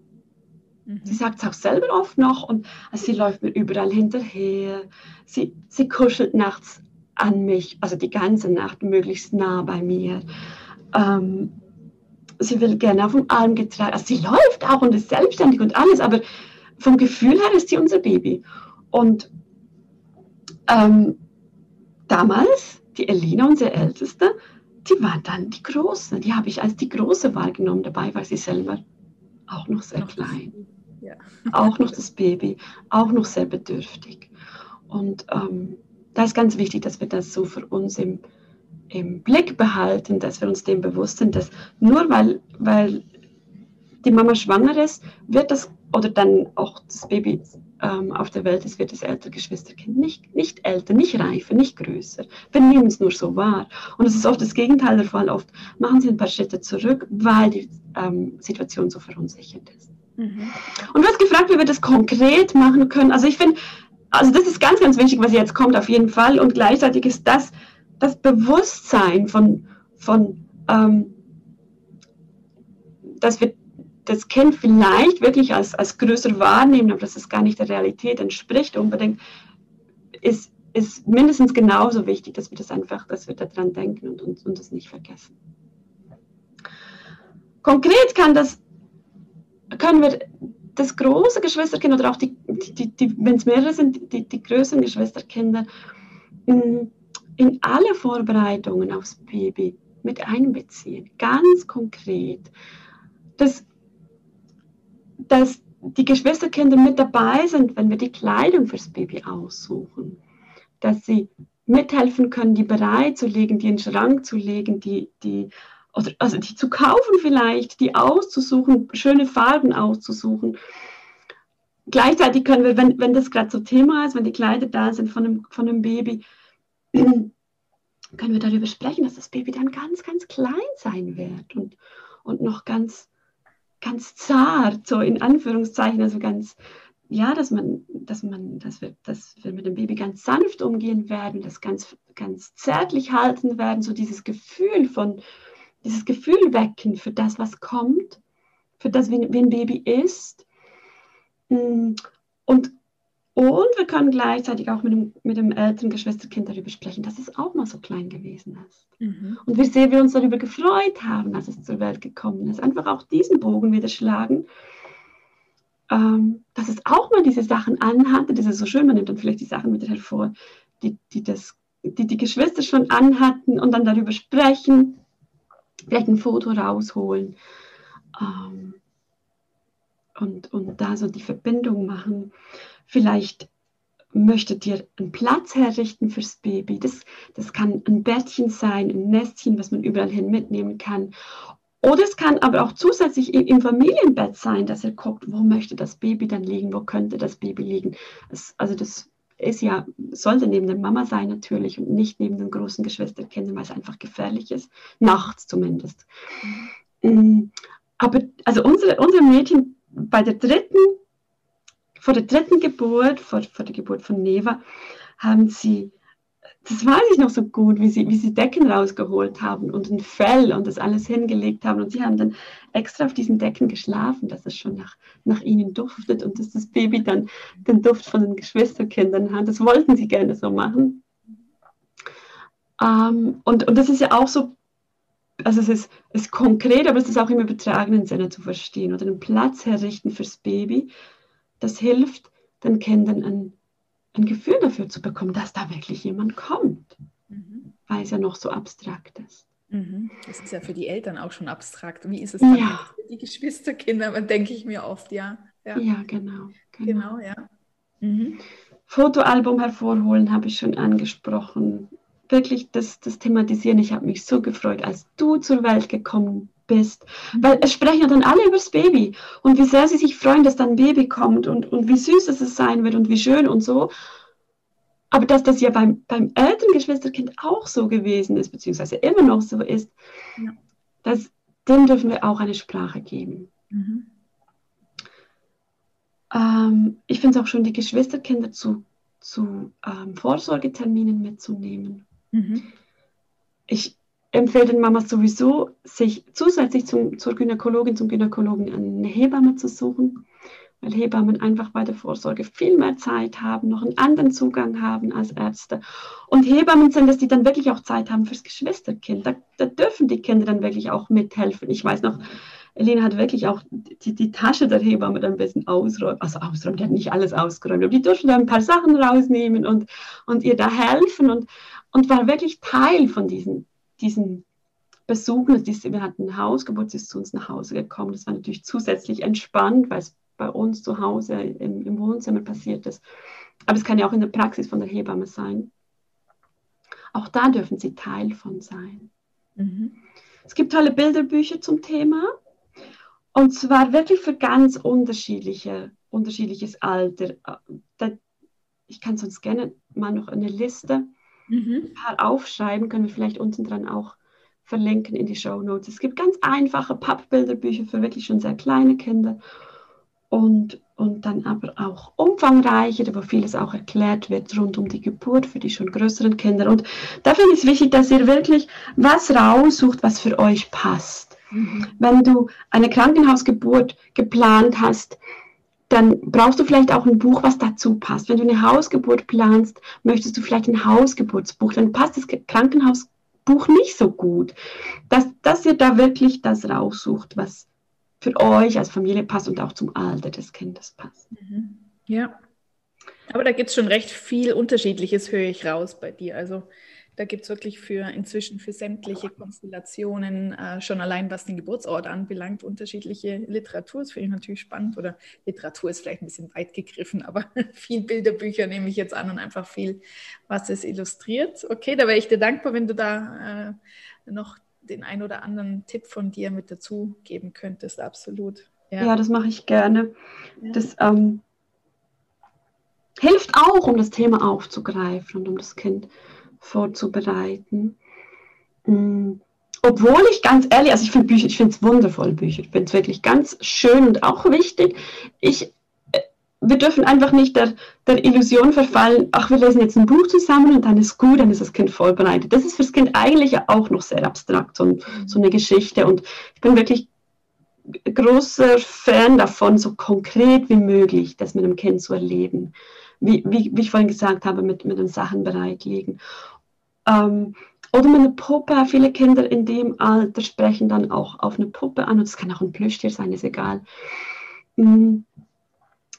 Mhm. Sie sagt es auch selber oft noch und also sie läuft mir überall hinterher. Sie, sie kuschelt nachts an mich, also die ganze Nacht möglichst nah bei mir. Ähm, sie will gerne auf dem Arm getragen. Also sie läuft auch und ist selbstständig und alles, aber vom Gefühl her ist sie unser Baby. Und ähm, damals, die Elina, unsere Älteste, die war dann die Große. Die habe ich als die Große wahrgenommen. Dabei war sie selber auch noch sehr klein. Ja. Auch noch das Baby, auch noch sehr bedürftig. Und ähm, da ist ganz wichtig, dass wir das so für uns im, im Blick behalten, dass wir uns dem bewusst sind, dass nur weil, weil die Mama schwanger ist, wird das oder dann auch das Baby ähm, auf der Welt ist, wird das ältere Geschwisterkind nicht, nicht älter, nicht reifer, nicht größer. Wir nehmen es nur so wahr. Und es ist oft das Gegenteil der Fall. Oft machen sie ein paar Schritte zurück, weil die ähm, Situation so verunsichert ist. Mhm. Und du hast gefragt, wie wir das konkret machen können. Also ich finde, also das ist ganz, ganz wichtig, was jetzt kommt, auf jeden Fall. Und gleichzeitig ist das das Bewusstsein von, von ähm, dass wir das Kind vielleicht wirklich als, als größer wahrnehmen, aber dass es gar nicht der Realität entspricht unbedingt, ist, ist mindestens genauso wichtig, dass wir das einfach, dass wir daran denken und, und, und das nicht vergessen. Konkret kann das, können wir das große Geschwisterkind oder auch die, die, die wenn es mehrere sind, die, die größeren Geschwisterkinder, mh, in alle Vorbereitungen aufs Baby mit einbeziehen, ganz konkret, dass, dass die Geschwisterkinder mit dabei sind, wenn wir die Kleidung fürs Baby aussuchen, dass sie mithelfen können, die bereitzulegen, die in den Schrank zu legen, die, die, also die zu kaufen vielleicht, die auszusuchen, schöne Farben auszusuchen. Gleichzeitig können wir, wenn, wenn das gerade so Thema ist, wenn die Kleider da sind von einem, von einem Baby, können wir darüber sprechen, dass das Baby dann ganz, ganz klein sein wird und, und noch ganz, ganz zart, so in Anführungszeichen, also ganz, ja, dass man, dass man, dass wir, dass wir mit dem Baby ganz sanft umgehen werden, das ganz, ganz zärtlich halten werden, so dieses Gefühl von, dieses Gefühl wecken für das, was kommt, für das, wie, wie ein Baby ist. Mm, und, und wir können gleichzeitig auch mit dem, mit dem älteren Geschwisterkind darüber sprechen, dass es auch mal so klein gewesen ist. Mhm. Und wie sehr wir uns darüber gefreut haben, als es zur Welt gekommen ist. Einfach auch diesen Bogen wieder schlagen ähm, dass es auch mal diese Sachen anhatte. Das ist so schön, man nimmt dann vielleicht die Sachen wieder hervor, die die, das, die, die Geschwister schon anhatten und dann darüber sprechen, vielleicht ein Foto rausholen ähm, und, und da so die Verbindung machen. Vielleicht möchtet ihr einen Platz herrichten fürs Baby. Das, das kann ein Bettchen sein, ein Nestchen, was man überall hin mitnehmen kann. Oder es kann aber auch zusätzlich im Familienbett sein, dass er guckt, wo möchte das Baby dann liegen, wo könnte das Baby liegen. Es, also das ist ja, sollte neben der Mama sein natürlich und nicht neben den großen Geschwisterkindern, weil es einfach gefährlich ist, nachts zumindest. Mhm. Aber also unsere, unsere Mädchen bei der dritten, vor der dritten Geburt, vor, vor der Geburt von Neva, haben sie das weiß ich noch so gut, wie sie, wie sie Decken rausgeholt haben und ein Fell und das alles hingelegt haben. Und sie haben dann extra auf diesen Decken geschlafen, dass es schon nach, nach ihnen duftet und dass das Baby dann den Duft von den Geschwisterkindern hat. Das wollten sie gerne so machen. Ähm, und, und das ist ja auch so, also es ist, ist konkret, aber es ist auch im übertragenen Sinne zu verstehen. Oder einen Platz herrichten fürs Baby, das hilft den Kindern ein ein Gefühl dafür zu bekommen, dass da wirklich jemand kommt, mhm. weil es ja noch so abstrakt ist. Mhm. Das ist ja für die Eltern auch schon abstrakt. Wie ist es dann ja. für die Geschwisterkinder, denke ich mir oft, ja. Ja, ja genau, genau. Genau, ja. Mhm. Fotoalbum hervorholen habe ich schon angesprochen. Wirklich das, das Thematisieren. Ich habe mich so gefreut, als du zur Welt gekommen bist. Weil es sprechen ja dann alle über das Baby und wie sehr sie sich freuen, dass dann ein Baby kommt und, und wie süß es sein wird und wie schön und so. Aber dass das ja beim, beim älteren Geschwisterkind auch so gewesen ist, beziehungsweise immer noch so ist, ja. das, dem dürfen wir auch eine Sprache geben. Mhm. Ähm, ich finde es auch schon, die Geschwisterkinder zu, zu ähm, Vorsorgeterminen mitzunehmen. Mhm. Ich, empfehle den Mamas sowieso, sich zusätzlich zum, zur Gynäkologin, zum Gynäkologen eine Hebamme zu suchen, weil Hebammen einfach bei der Vorsorge viel mehr Zeit haben, noch einen anderen Zugang haben als Ärzte. Und Hebammen sind dass die dann wirklich auch Zeit haben fürs Geschwisterkind. Da, da dürfen die Kinder dann wirklich auch mithelfen. Ich weiß noch, Elena hat wirklich auch die, die Tasche der Hebamme dann ein bisschen ausräumt, also ausräumt, die hat nicht alles ausgeräumt, aber die durften da ein paar Sachen rausnehmen und, und ihr da helfen und, und war wirklich Teil von diesen diesen Besuch, wir hatten eine Hausgeburt, sie ist zu uns nach Hause gekommen. Das war natürlich zusätzlich entspannt, weil es bei uns zu Hause im, im Wohnzimmer passiert ist. Aber es kann ja auch in der Praxis von der Hebamme sein. Auch da dürfen sie Teil von sein. Mhm. Es gibt tolle Bilderbücher zum Thema. Und zwar wirklich für ganz unterschiedliche, unterschiedliches Alter. Ich kann sonst gerne mal noch eine Liste mhm. aufschreiben, können wir vielleicht unten dran auch verlinken in die Show Notes. Es gibt ganz einfache Pappbilderbücher für wirklich schon sehr kleine Kinder und, und dann aber auch umfangreiche, wo vieles auch erklärt wird rund um die Geburt für die schon größeren Kinder. Und da finde ich es wichtig, dass ihr wirklich was raussucht, was für euch passt. Mhm. Wenn du eine Krankenhausgeburt geplant hast, dann brauchst du vielleicht auch ein Buch, was dazu passt. Wenn du eine Hausgeburt planst, möchtest du vielleicht ein Hausgeburtsbuch, dann passt das Krankenhausbuch nicht so gut. Dass, dass ihr da wirklich das raussucht, was für euch als Familie passt und auch zum Alter des Kindes passt. Mhm. Ja. Aber da gibt es schon recht viel Unterschiedliches, höre ich raus bei dir. Also Da gibt es wirklich für inzwischen für sämtliche Konstellationen, äh, schon allein was den Geburtsort anbelangt, unterschiedliche Literatur. Das finde ich natürlich spannend. Oder Literatur ist vielleicht ein bisschen weit gegriffen, aber viel Bilderbücher nehme ich jetzt an und einfach viel, was es illustriert. Okay, da wäre ich dir dankbar, wenn du da äh, noch den ein oder anderen Tipp von dir mit dazu geben könntest. Absolut. Ja, ja das mache ich gerne. Ja. Das ähm, hilft auch, um das Thema aufzugreifen und um das Kind vorzubereiten. Mhm. Obwohl ich ganz ehrlich, also ich finde Bücher, ich finde es wundervoll, Bücher. Ich finde es wirklich ganz schön und auch wichtig. Ich, äh, wir dürfen einfach nicht der, der Illusion verfallen, ach, wir lesen jetzt ein Buch zusammen und dann ist gut, dann ist das Kind vorbereitet. Das ist fürs Kind eigentlich ja auch noch sehr abstrakt, so, so eine Geschichte. Und ich bin wirklich großer Fan davon, so konkret wie möglich das mit dem Kind zu erleben wie, wie, wie ich vorhin gesagt habe, mit, mit den Sachen bereitlegen. Ähm, oder mit Puppe. Viele Kinder in dem Alter sprechen dann auch auf eine Puppe an. Und es kann auch ein Plüschtier sein, ist egal. Hm,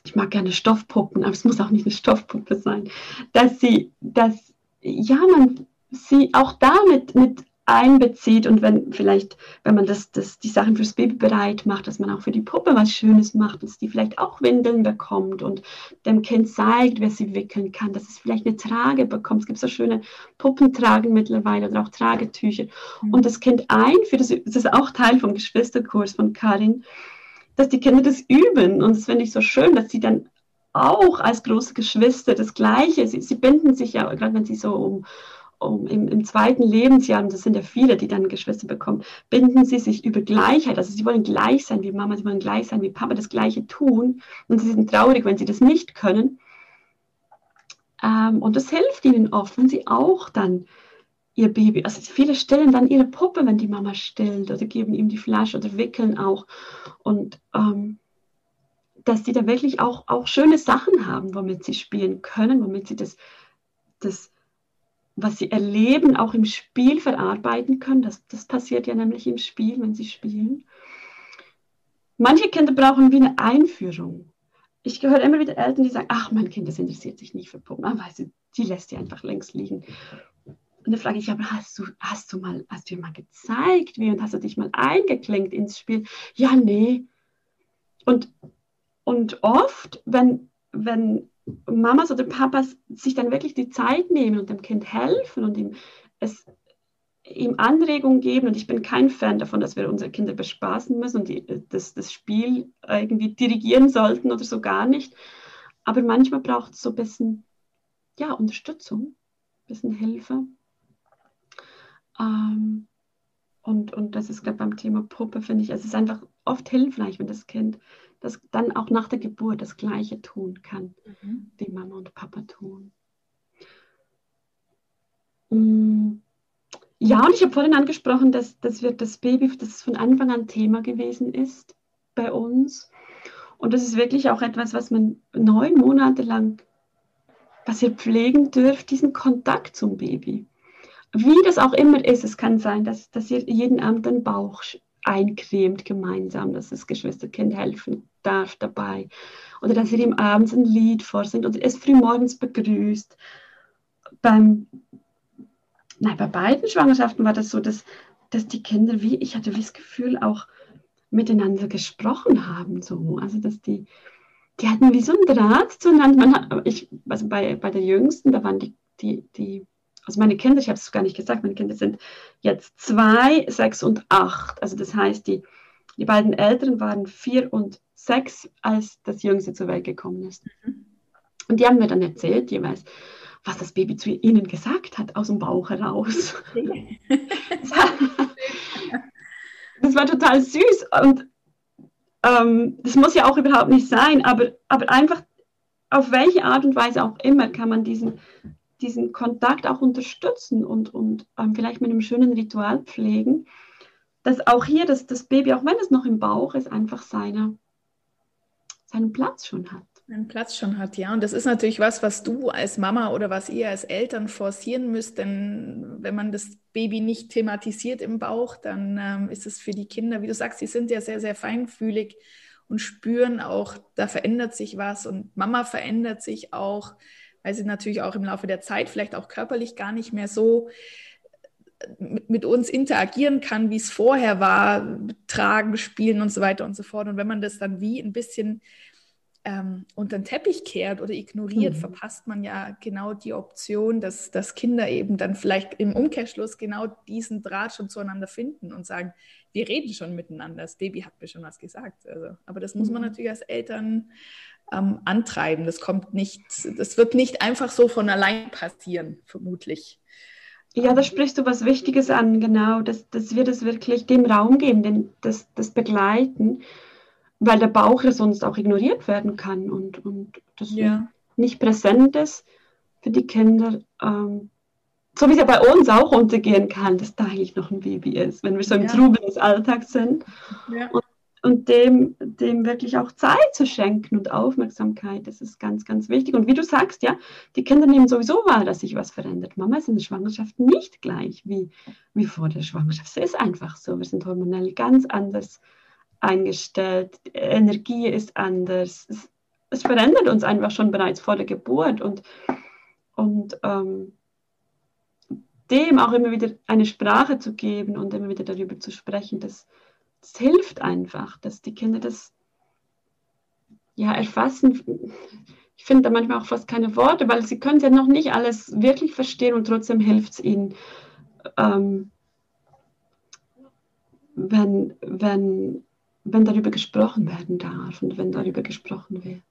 ich mag gerne Stoffpuppen, aber es muss auch nicht eine Stoffpuppe sein. Dass sie, dass, ja, man sie auch damit mit einbezieht und wenn vielleicht, wenn man das, das, die Sachen fürs Baby bereit macht, dass man auch für die Puppe was Schönes macht, dass die vielleicht auch Windeln bekommt und dem Kind zeigt, wer sie wickeln kann, dass es vielleicht eine Trage bekommt. Es gibt so schöne Puppentragen mittlerweile oder auch Tragetücher. Mhm. Und das Kind einführt, das, das ist auch Teil vom Geschwisterkurs von Karin, dass die Kinder das üben. Und das finde ich so schön, dass sie dann auch als große Geschwister das Gleiche, sie, sie binden sich ja, gerade wenn sie so um um, im, im, zweiten Lebensjahr, und das sind ja viele, die dann Geschwister bekommen, binden sie sich über Gleichheit. Also sie wollen gleich sein wie Mama, sie wollen gleich sein wie Papa, das Gleiche tun. Und sie sind traurig, wenn sie das nicht können. Ähm, und das hilft ihnen oft, wenn sie auch dann ihr Baby, also viele stillen dann ihre Puppe, wenn die Mama stillt oder geben ihm die Flasche oder wickeln auch. Und ähm, dass die da wirklich auch, auch schöne Sachen haben, womit sie spielen können, womit sie das, das was sie erleben, auch im Spiel verarbeiten können. Das, das passiert ja nämlich im Spiel, wenn sie spielen. Manche Kinder brauchen wie eine Einführung. Ich gehöre immer wieder Eltern, die sagen, ach, mein Kind, das interessiert sich nicht für Puppen, weil sie, die lässt sie einfach längst liegen. Und dann frage ich, aber hast du, hast du mal, hast du mal gezeigt, wie und hast du dich mal eingeklinkt ins Spiel? Ja, nee. Und, und oft, wenn, wenn Mamas oder Papas sich dann wirklich die Zeit nehmen und dem Kind helfen und ihm es ihm Anregungen geben. Und ich bin kein Fan davon, dass wir unsere Kinder bespaßen müssen und die, das, das Spiel irgendwie dirigieren sollten oder so gar nicht. Aber manchmal braucht es so ein bisschen ja, Unterstützung, ein bisschen Hilfe. Ähm, und, und das ist gerade beim Thema Puppe, finde ich, es ist einfach oft hilfreich, wenn das Kind das dann auch nach der Geburt das Gleiche tun kann, mhm. wie Mama und Papa tun. Mm. Ja, und ich habe vorhin angesprochen, dass, dass wir das Baby, das von Anfang an Thema gewesen ist bei uns. Und das ist wirklich auch etwas, was man neun Monate lang, was ihr pflegen dürft, diesen Kontakt zum Baby. Wie das auch immer ist, es kann sein, dass, dass ihr jeden Abend den Bauch eincremt gemeinsam, dass das Geschwisterkind helfen darf dabei. Oder dass ihr ihm abends ein Lied vorsingt oder es frühmorgens begrüßt. Beim, nein, bei beiden Schwangerschaften war das so, dass, dass die Kinder, wie ich hatte das Gefühl, auch miteinander gesprochen haben. So. Also dass die, die hatten wie so ein Draht zueinander. Man hat, ich, also bei, bei der Jüngsten, da waren die, die, die also meine Kinder, ich habe es gar nicht gesagt, meine Kinder sind jetzt zwei, sechs und acht. Also das heißt, die, die beiden Älteren waren vier und sechs, als das Jüngste zur Welt gekommen ist. Mhm. Und die haben mir dann erzählt, jeweils, was das Baby zu ihnen gesagt hat, aus dem Bauch heraus. das war total süß und ähm, das muss ja auch überhaupt nicht sein, aber, aber einfach auf welche Art und Weise auch immer kann man diesen diesen Kontakt auch unterstützen und, und ähm, vielleicht mit einem schönen Ritual pflegen, dass auch hier das, das Baby, auch wenn es noch im Bauch ist, einfach seine, seinen Platz schon hat. Einen Platz schon hat, ja. Und das ist natürlich was, was du als Mama oder was ihr als Eltern forcieren müsst, denn wenn man das Baby nicht thematisiert im Bauch, dann ähm, ist es für die Kinder, wie du sagst, sie sind ja sehr, sehr feinfühlig und spüren auch, da verändert sich was und Mama verändert sich auch weil sie natürlich auch im Laufe der Zeit vielleicht auch körperlich gar nicht mehr so mit uns interagieren kann, wie es vorher war, tragen, spielen und so weiter und so fort. Und wenn man das dann wie ein bisschen ähm, unter den Teppich kehrt oder ignoriert, mhm. verpasst man ja genau die Option, dass, dass Kinder eben dann vielleicht im Umkehrschluss genau diesen Draht schon zueinander finden und sagen, wir reden schon miteinander, das Baby hat mir schon was gesagt. Also, aber das muss man mhm. natürlich als Eltern ähm, antreiben. Das kommt nicht, das wird nicht einfach so von allein passieren, vermutlich. Ja, da sprichst du was Wichtiges an, genau, dass, dass wir das wirklich dem Raum geben, den, das, das Begleiten, weil der Bauch ja sonst auch ignoriert werden kann und, und das ja. nicht präsent ist für die Kinder. Ähm, so wie es ja bei uns auch untergehen kann, dass da eigentlich noch ein Baby ist, wenn wir so im ja. Trubel des Alltags sind. Ja. Und und dem, dem wirklich auch Zeit zu schenken und Aufmerksamkeit, das ist ganz, ganz wichtig. Und wie du sagst, ja, die Kinder nehmen sowieso wahr, dass sich was verändert. Mama ist in der Schwangerschaft nicht gleich wie, wie vor der Schwangerschaft. Es ist einfach so. Wir sind hormonell ganz anders eingestellt. Die Energie ist anders. Es, es, verändert uns einfach schon bereits vor der Geburt. Und, und ähm, dem auch immer wieder eine Sprache zu geben und immer wieder darüber zu sprechen, das es hilft einfach, dass die Kinder das ja erfassen. Ich finde da manchmal auch fast keine Worte, weil sie können ja noch nicht alles wirklich verstehen und trotzdem hilft es ihnen, ähm, wenn, wenn, wenn darüber gesprochen werden darf und wenn darüber gesprochen wird.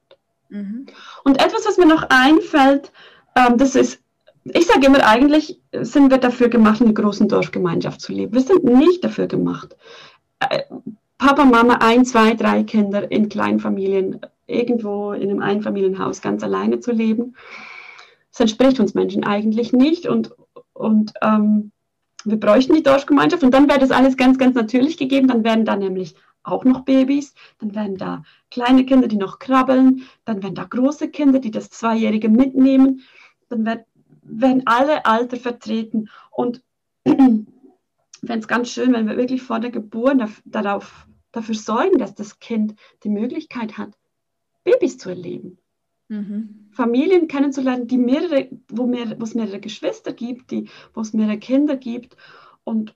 Mhm. Und etwas, was mir noch einfällt, ähm, das ist, ich sage immer, eigentlich sind wir dafür gemacht, in einer großen Dorfgemeinschaft zu leben. Wir sind nicht dafür gemacht, Papa, Mama, ein, zwei, drei Kinder in Kleinfamilien, irgendwo in einem Einfamilienhaus ganz alleine zu leben. Das entspricht uns Menschen eigentlich nicht. Und, und ähm, wir bräuchten die Dorfgemeinschaft. Und dann wäre das alles ganz, ganz natürlich gegeben. Dann wären da nämlich auch noch Babys, dann wären da kleine Kinder, die noch krabbeln, dann wären da große Kinder, die das Zweijährige mitnehmen, dann wären alle Alter vertreten. Und fände es ganz schön, wenn wir wirklich vor der Geburt darauf, dafür sorgen, dass das Kind die Möglichkeit hat, Babys zu erleben. Mhm. Familien kennenzulernen, die mehrere, wo, mehr, es mehrere Geschwister gibt, die, wo es mehrere Kinder gibt und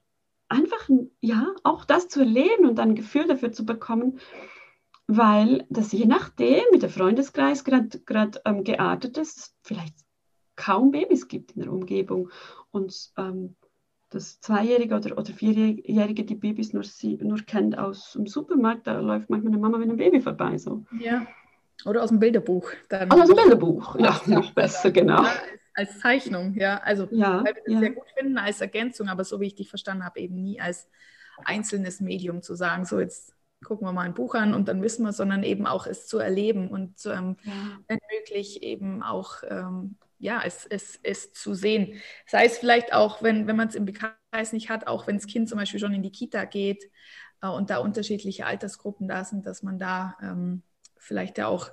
einfach ja auch das zu erleben und ein Gefühl dafür zu bekommen, weil das je nachdem, wie der Freundeskreis gerade ähm, geartet ist, vielleicht kaum Babys gibt in der Umgebung und ähm, dass Zweijährige oder, oder Vierjährige die Babys nur, sie, nur kennt aus dem Supermarkt, da läuft manchmal eine Mama mit einem Baby vorbei. So. Ja, oder aus dem Bilderbuch. Dann also aus dem Bilderbuch, ja, noch besser, genau. Ja, als Zeichnung, ja. Also, ja, weil wir das ja. sehr gut finden als Ergänzung, aber so wie ich dich verstanden habe, eben nie als einzelnes Medium zu sagen, so jetzt gucken wir mal ein Buch an und dann wissen wir, sondern eben auch es zu erleben und ähm, ja. wenn möglich eben auch ähm, ja, es, es, es zu sehen. Sei es vielleicht auch, wenn, wenn man es im Bekanntenkreis nicht hat, auch wenn das Kind zum Beispiel schon in die Kita geht äh, und da unterschiedliche Altersgruppen da sind, dass man da ähm, vielleicht ja auch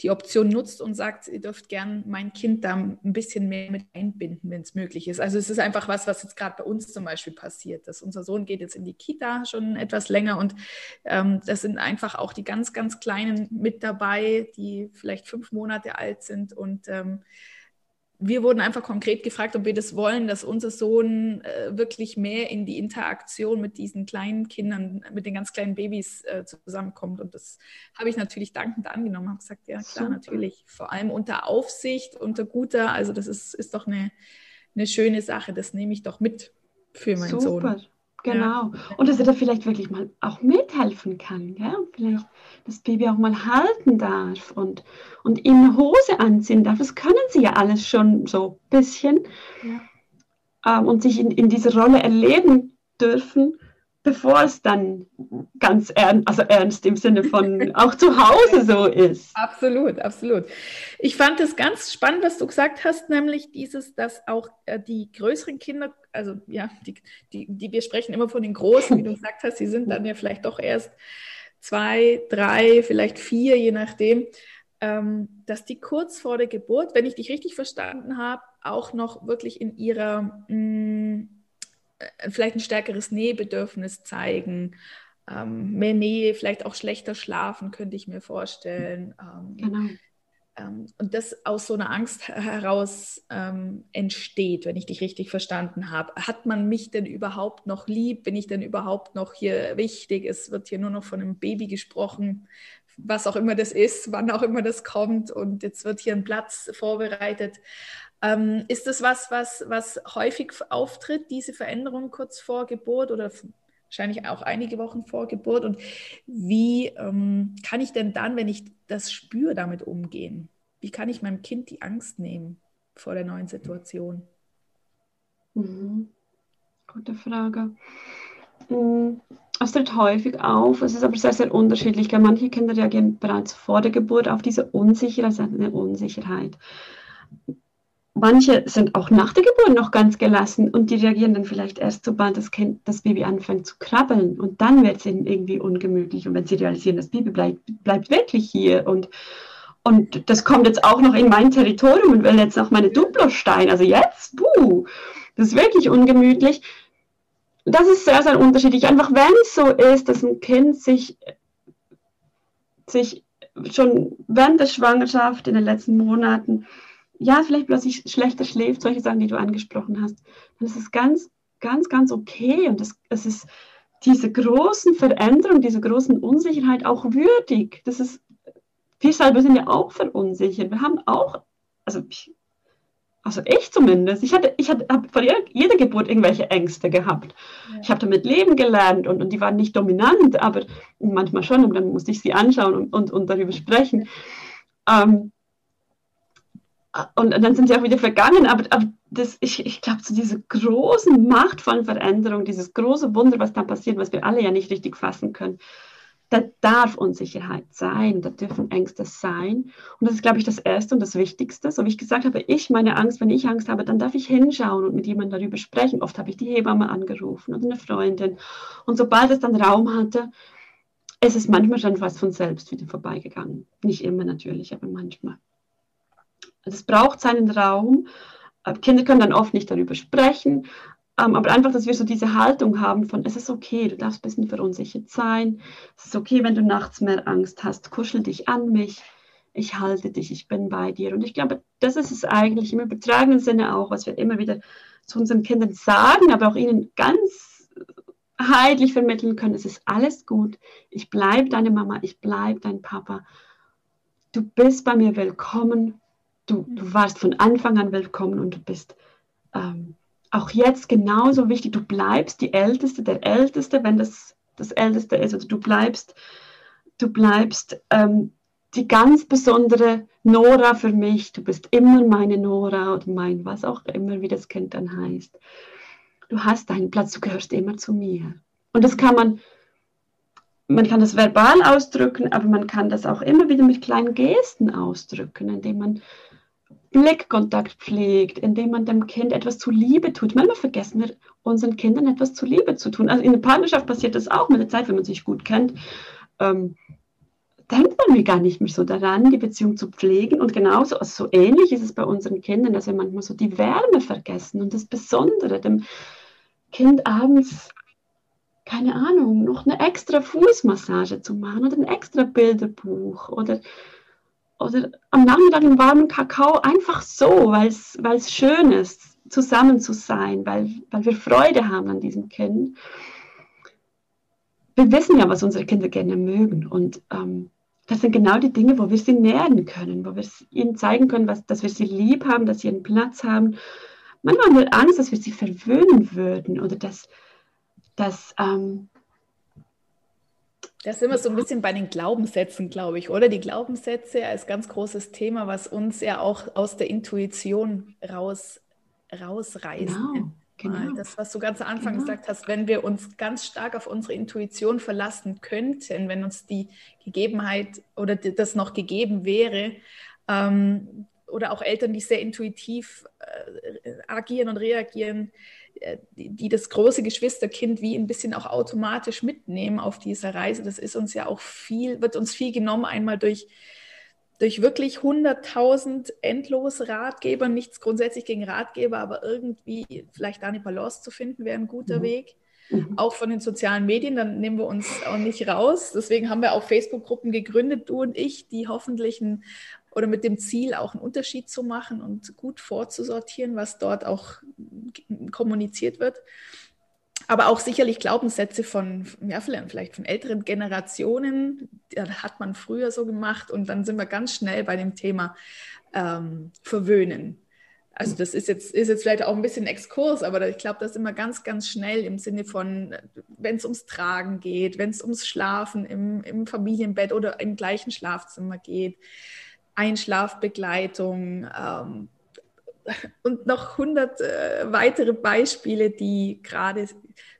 die Option nutzt und sagt, ihr dürft gern mein Kind da ein bisschen mehr mit einbinden, wenn es möglich ist. Also es ist einfach was, was jetzt gerade bei uns zum Beispiel passiert, dass unser Sohn geht jetzt in die Kita schon etwas länger und ähm, das sind einfach auch die ganz, ganz Kleinen mit dabei, die vielleicht fünf Monate alt sind und ähm, wir wurden einfach konkret gefragt, ob wir das wollen, dass unser Sohn äh, wirklich mehr in die Interaktion mit diesen kleinen Kindern, mit den ganz kleinen Babys äh, zusammenkommt. Und das habe ich natürlich dankend angenommen. Habe gesagt, ja klar, Super. natürlich. Vor allem unter Aufsicht, unter guter, also das ist, ist doch eine, eine schöne Sache. Das nehme ich doch mit für meinen Super. Sohn. Genau. Und dass er da vielleicht wirklich mal auch mithelfen kann, gell? Und vielleicht das Baby auch mal halten darf und, und ihm eine Hose anziehen darf. Das können sie ja alles schon so ein bisschen. Ja. Ähm, und sich in, in dieser Rolle erleben dürfen bevor es dann ganz ernst, also ernst im Sinne von auch zu Hause so ist. Absolut, absolut. Ich fand es ganz spannend, was du gesagt hast, nämlich dieses, dass auch äh, die größeren Kinder, also ja, die, die, die, wir sprechen immer von den Großen, wie du gesagt hast, die sind dann ja vielleicht doch erst zwei, drei, vielleicht vier, je nachdem, ähm, dass die kurz vor der Geburt, wenn ich dich richtig verstanden habe, auch noch wirklich in ihrer mh, mm, vielleicht ein stärkeres Nähebedürfnis zeigen, ähm, mehr Nähe, vielleicht auch schlechter schlafen, könnte ich mir vorstellen. Ähm, genau. ähm, und das aus so einer Angst heraus ähm, entsteht, wenn ich dich richtig verstanden habe. Hat man mich denn überhaupt noch lieb? Bin ich denn überhaupt noch hier wichtig? Es wird hier nur noch von einem Baby gesprochen, was auch immer das ist, wann auch immer das kommt. Und jetzt wird hier ein Platz vorbereitet. Ähm, ist das was, was, was häufig auftritt, diese Veränderung kurz vor Geburt oder wahrscheinlich auch einige Wochen vor Geburt. Und wie ähm, kann ich denn dann, wenn ich das spüre, damit umgehen? Wie kann ich meinem Kind die Angst nehmen vor der neuen Situation? Mhm. Gute Frage. Mhm. Es tritt häufig auf, es ist aber sehr, sehr unterschiedlich. Manche Kinder reagieren bereits vor der Geburt auf diese Unsicherheit, also eine Unsicherheit manche sind auch nach der Geburt noch ganz gelassen und die reagieren dann vielleicht erst, sobald das Kind, das Baby anfängt zu krabbeln und dann wird es ihnen irgendwie ungemütlich und wenn sie realisieren, das Baby bleibt, bleibt wirklich hier und, und das kommt jetzt auch noch in mein Territorium und will jetzt noch meine Duplostein, also jetzt, buh, das ist wirklich ungemütlich. Das ist sehr, sehr unterschiedlich. Einfach wenn es so ist, dass ein Kind sich, sich schon während der Schwangerschaft in den letzten Monaten ja, vielleicht plötzlich schlechter schläft, solche Sachen, die du angesprochen hast, dann ist es ganz, ganz, ganz okay. Und es, es ist diese großen Veränderungen, diese großen Unsicherheit auch würdig. Das ist, wir selber sind ja auch verunsichert. Wir haben auch, also ich, also ich zumindest, ich hatte, ich hatte vor jeder Geburt irgendwelche Ängste gehabt. Ja. Ich habe damit leben gelernt und, und die waren nicht dominant, aber manchmal schon und dann musste ich sie anschauen und, und, und darüber sprechen. Ähm, und dann sind sie auch wieder vergangen, aber, aber das, ich, ich glaube, so diese großen, machtvollen Veränderungen, dieses große Wunder, was da passiert, was wir alle ja nicht richtig fassen können, da darf Unsicherheit sein, da dürfen Ängste sein. Und das ist, glaube ich, das Erste und das Wichtigste. So wie ich gesagt habe, ich meine Angst, wenn ich Angst habe, dann darf ich hinschauen und mit jemandem darüber sprechen. Oft habe ich die Hebamme angerufen oder eine Freundin. Und sobald es dann Raum hatte, ist es manchmal schon fast von selbst wieder vorbeigegangen. Nicht immer natürlich, aber manchmal. Es braucht seinen Raum. Äh, Kinder können dann oft nicht darüber sprechen, ähm, aber einfach, dass wir so diese Haltung haben von, es ist okay, du darfst ein bisschen verunsichert sein, es ist okay, wenn du nachts mehr Angst hast, kuschel dich an mich, ich halte dich, ich bin bei dir. Und ich glaube, das ist es eigentlich im übertragenen Sinne auch, was wir immer wieder zu unseren Kindern sagen, aber auch ihnen ganz heidlich vermitteln können, es ist alles gut, ich bleibe deine Mama, ich bleibe dein Papa, du bist bei mir willkommen, Du, du warst von Anfang an willkommen und du bist ähm, auch jetzt genauso wichtig. Du bleibst die Älteste, der Älteste, wenn das das Älteste ist. Also du bleibst, du bleibst ähm, die ganz besondere Nora für mich. Du bist immer meine Nora oder mein, was auch immer, wie das Kind dann heißt. Du hast deinen Platz, du gehörst immer zu mir. Und das kann man, man kann das verbal ausdrücken, aber man kann das auch immer wieder mit kleinen Gesten ausdrücken, indem man Blickkontakt pflegt, indem man dem Kind etwas zuliebe tut. Manchmal vergessen wir unseren Kindern etwas zuliebe zu tun. Also in der Partnerschaft passiert das auch mit der Zeit, wenn man sich gut kennt. Ähm, denkt man mir gar nicht mehr so daran, die Beziehung zu pflegen. Und genauso, also so ähnlich ist es bei unseren Kindern, dass wir manchmal so die Wärme vergessen und das Besondere, dem Kind abends, keine Ahnung, noch eine extra Fußmassage zu machen oder ein extra Bilderbuch oder oder am Nachmittag einen warmen Kakao einfach so, weil es schön ist, zusammen zu sein, weil, weil wir Freude haben an diesem Kind. Wir wissen ja, was unsere Kinder gerne mögen und ähm, das sind genau die Dinge, wo wir sie nähren können, wo wir ihnen zeigen können, was, dass wir sie lieb haben, dass sie einen Platz haben. Manchmal haben wir Angst, dass wir sie verwöhnen würden oder dass, dass ähm, das ist immer so ein bisschen bei den Glaubenssätzen, glaube ich, oder? Die Glaubenssätze ist ganz großes Thema, was uns ja auch aus der Intuition raus, rausreißt. Genau. Genau. Das, was du ganz am Anfang genau. gesagt hast, wenn wir uns ganz stark auf unsere Intuition verlassen könnten, wenn uns die Gegebenheit oder das noch gegeben wäre, ähm, oder auch Eltern, die sehr intuitiv äh, agieren und reagieren, die, die, das große Geschwisterkind wie ein bisschen auch automatisch mitnehmen auf dieser Reise. Das ist uns ja auch viel, wird uns viel genommen, einmal durch, durch wirklich 100.000 endlose Ratgeber, nichts grundsätzlich gegen Ratgeber, aber irgendwie vielleicht da eine Balance zu finden, wäre ein guter mhm. Weg. Mhm. Auch von den sozialen Medien, dann nehmen wir uns auch nicht raus. Deswegen haben wir auch Facebook-Gruppen gegründet, du und ich, die hoffentlich ein oder mit dem Ziel auch einen Unterschied zu machen und gut vorzusortieren, was dort auch kommuniziert wird. Aber auch sicherlich Glaubenssätze von, ja, vielleicht von älteren Generationen, das hat man früher so gemacht und dann sind wir ganz schnell bei dem Thema ähm, Verwöhnen. Also das ist jetzt, ist jetzt vielleicht auch ein bisschen Exkurs, aber ich glaube, das immer ganz, ganz schnell im Sinne von, wenn es ums Tragen geht, wenn es ums Schlafen im, im Familienbett oder im gleichen Schlafzimmer geht, Einschlafbegleitung ähm, und noch hundert äh, weitere Beispiele, die gerade,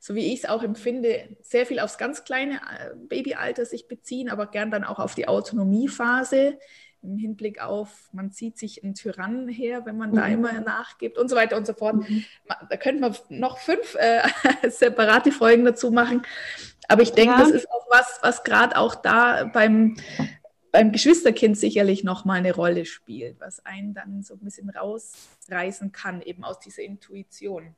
so wie ich es auch empfinde, sehr viel aufs ganz kleine äh, Babyalter sich beziehen, aber gern dann auch auf die Autonomiephase im Hinblick auf, man zieht sich einen Tyrannen her, wenn man mhm. da immer nachgibt und so weiter und so fort. Mhm. Da könnte man noch fünf äh, separate Folgen dazu machen. Aber ich denke, ja. das ist auch was, was gerade auch da beim, beim Geschwisterkind sicherlich nochmal eine Rolle spielt, was einen dann so ein bisschen rausreißen kann, eben aus dieser Intuition.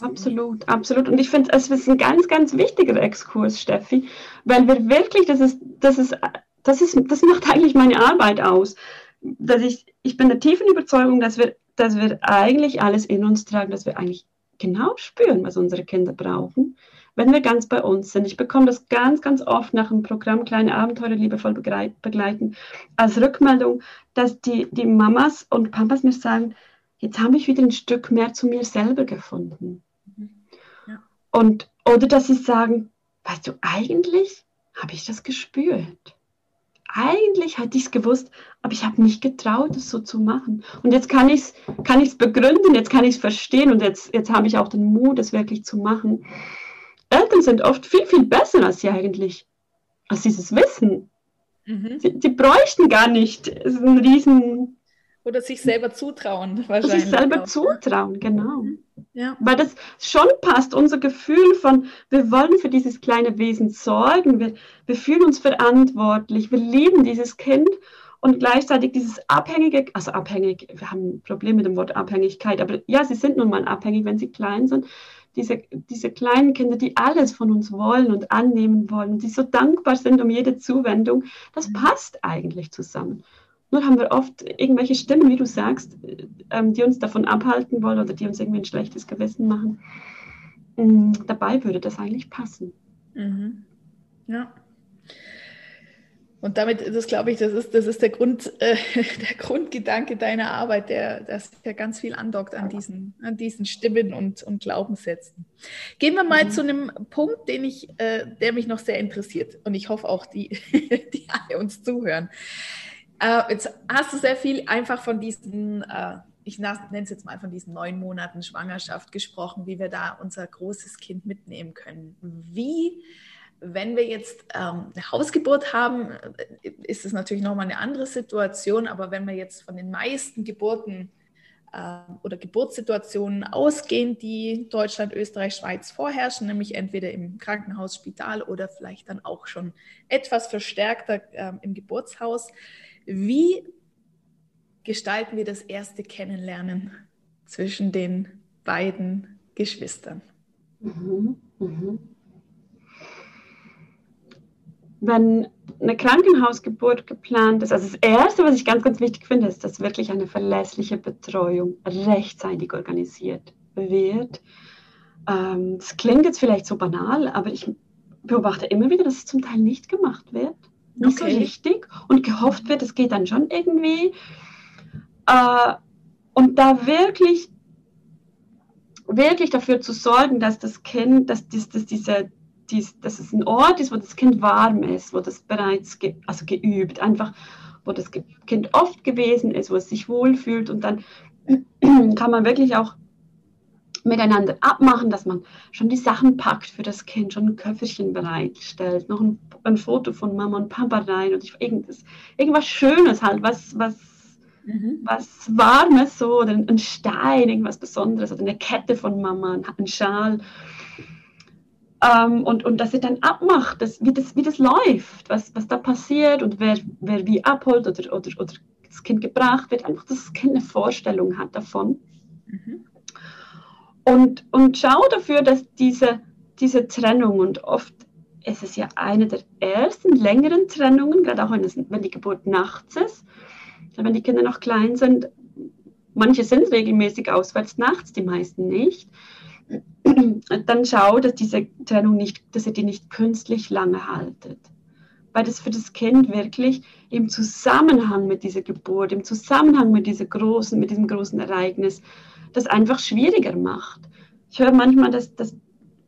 Absolut, absolut. Und ich finde, es ist ein ganz, ganz wichtiger Exkurs, Steffi, weil wir wirklich, das ist, das ist das, ist, das macht eigentlich meine Arbeit aus. Dass ich, ich bin der tiefen Überzeugung, dass wir, dass wir eigentlich alles in uns tragen, dass wir eigentlich genau spüren, was unsere Kinder brauchen, wenn wir ganz bei uns sind. Ich bekomme das ganz, ganz oft nach dem Programm Kleine Abenteuer liebevoll begleiten als Rückmeldung, dass die, die Mamas und Papas mir sagen, jetzt habe ich wieder ein Stück mehr zu mir selber gefunden. Mhm. Ja. Und, oder dass sie sagen, weißt du, eigentlich habe ich das gespürt eigentlich hatte ich es gewusst, aber ich habe nicht getraut, es so zu machen. Und jetzt kann ich es kann ich's begründen, jetzt kann ich es verstehen und jetzt, jetzt habe ich auch den Mut, es wirklich zu machen. Eltern sind oft viel, viel besser als sie eigentlich, als dieses Wissen. Mhm. Sie, die bräuchten gar nicht es ist ein riesen oder sich selber zutrauen, wahrscheinlich. Sich selber auch. zutrauen, genau. Mhm. Ja. Weil das schon passt, unser Gefühl von, wir wollen für dieses kleine Wesen sorgen, wir, wir fühlen uns verantwortlich, wir lieben dieses Kind und gleichzeitig dieses Abhängige, also abhängig, wir haben ein Problem mit dem Wort Abhängigkeit, aber ja, sie sind nun mal abhängig, wenn sie klein sind. Diese, diese kleinen Kinder, die alles von uns wollen und annehmen wollen, die so dankbar sind um jede Zuwendung, das mhm. passt eigentlich zusammen. Nur haben wir oft irgendwelche Stimmen, wie du sagst, ähm, die uns davon abhalten wollen oder die uns irgendwie ein schlechtes Gewissen machen. Mm, dabei würde das eigentlich passen. Mhm. Ja. Und damit, das glaube ich, das ist, das ist der, Grund, äh, der Grundgedanke deiner Arbeit, der, dass ja ganz viel andockt an diesen, an diesen Stimmen und, und Glaubenssätzen. Gehen wir mal mhm. zu einem Punkt, den ich, äh, der mich noch sehr interessiert und ich hoffe auch, die, die alle uns zuhören. Äh, jetzt hast du sehr viel einfach von diesen, äh, ich nenne es jetzt mal von diesen neun Monaten Schwangerschaft gesprochen, wie wir da unser großes Kind mitnehmen können. Wie, wenn wir jetzt ähm, eine Hausgeburt haben, äh, ist es natürlich nochmal eine andere Situation, aber wenn wir jetzt von den meisten Geburten äh, oder Geburtssituationen ausgehen, die Deutschland, Österreich, Schweiz vorherrschen, nämlich entweder im Krankenhaus, Spital oder vielleicht dann auch schon etwas verstärkter äh, im Geburtshaus, wie gestalten wir das erste Kennenlernen zwischen den beiden Geschwistern? Mhm, mhm. Wenn eine Krankenhausgeburt geplant ist, also das Erste, was ich ganz, ganz wichtig finde, ist, dass wirklich eine verlässliche Betreuung rechtzeitig organisiert wird. Ähm, das klingt jetzt vielleicht so banal, aber ich beobachte immer wieder, dass es zum Teil nicht gemacht wird nicht okay. so richtig und gehofft wird, es geht dann schon irgendwie. Äh, und da wirklich, wirklich dafür zu sorgen, dass das Kind, dass, dies, dass, diese, dies, dass es ein Ort ist, wo das Kind warm ist, wo das bereits ge, also geübt, einfach, wo das Kind oft gewesen ist, wo es sich wohlfühlt und dann kann man wirklich auch miteinander abmachen, dass man schon die Sachen packt für das Kind, schon ein Köfferchen bereitstellt, noch ein, ein Foto von Mama und Papa rein und ich, irgendwas, irgendwas Schönes halt, was, was, mhm. was Warmes so oder ein Stein, irgendwas Besonderes oder eine Kette von Mama, ein Schal. Ähm, und, und dass ihr dann abmacht, dass, wie, das, wie das läuft, was, was da passiert und wer, wer wie abholt oder, oder, oder das Kind gebracht wird, einfach, dass das Kind eine Vorstellung hat davon. Mhm. Und, und schau dafür, dass diese, diese Trennung, und oft ist es ja eine der ersten längeren Trennungen, gerade auch wenn, es, wenn die Geburt nachts ist, Wenn die Kinder noch klein sind, manche sind regelmäßig auswärts nachts, die meisten nicht, dann schau, dass diese Trennung nicht, dass ihr die nicht künstlich lange haltet. Weil das für das Kind wirklich im Zusammenhang mit dieser Geburt, im Zusammenhang mit, dieser großen, mit diesem großen Ereignis, das einfach schwieriger macht. Ich höre manchmal, dass, dass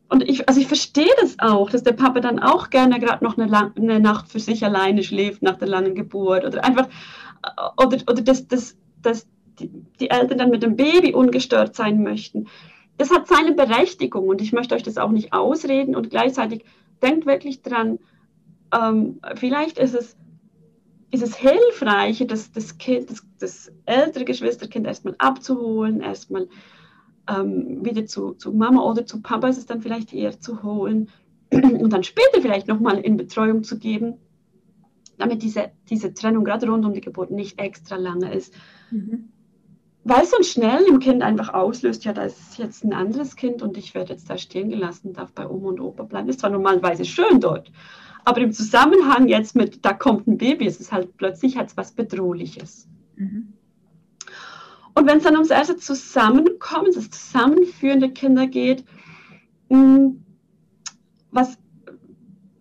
und ich, also ich verstehe das auch, dass der Papa dann auch gerne gerade noch eine, eine, Nacht für sich alleine schläft nach der langen Geburt oder einfach, oder, oder dass, dass, dass die Eltern dann mit dem Baby ungestört sein möchten. Das hat seine Berechtigung und ich möchte euch das auch nicht ausreden und gleichzeitig denkt wirklich dran, ähm, vielleicht ist es, ist es hilfreich, das, das, kind, das, das ältere Geschwisterkind erstmal abzuholen, erstmal ähm, wieder zu, zu Mama oder zu Papa ist es dann vielleicht eher zu holen und dann später vielleicht nochmal in Betreuung zu geben, damit diese, diese Trennung gerade rund um die Geburt nicht extra lange ist. Mhm. Weil es dann schnell im Kind einfach auslöst, ja, da ist jetzt ein anderes Kind und ich werde jetzt da stehen gelassen, darf bei Oma und Opa bleiben. Ist zwar normalerweise schön dort, aber im Zusammenhang jetzt mit, da kommt ein Baby, ist es halt plötzlich halt was Bedrohliches. Mhm. Und wenn es dann ums erste Zusammenkommen, das Zusammenführen der Kinder geht, mm, was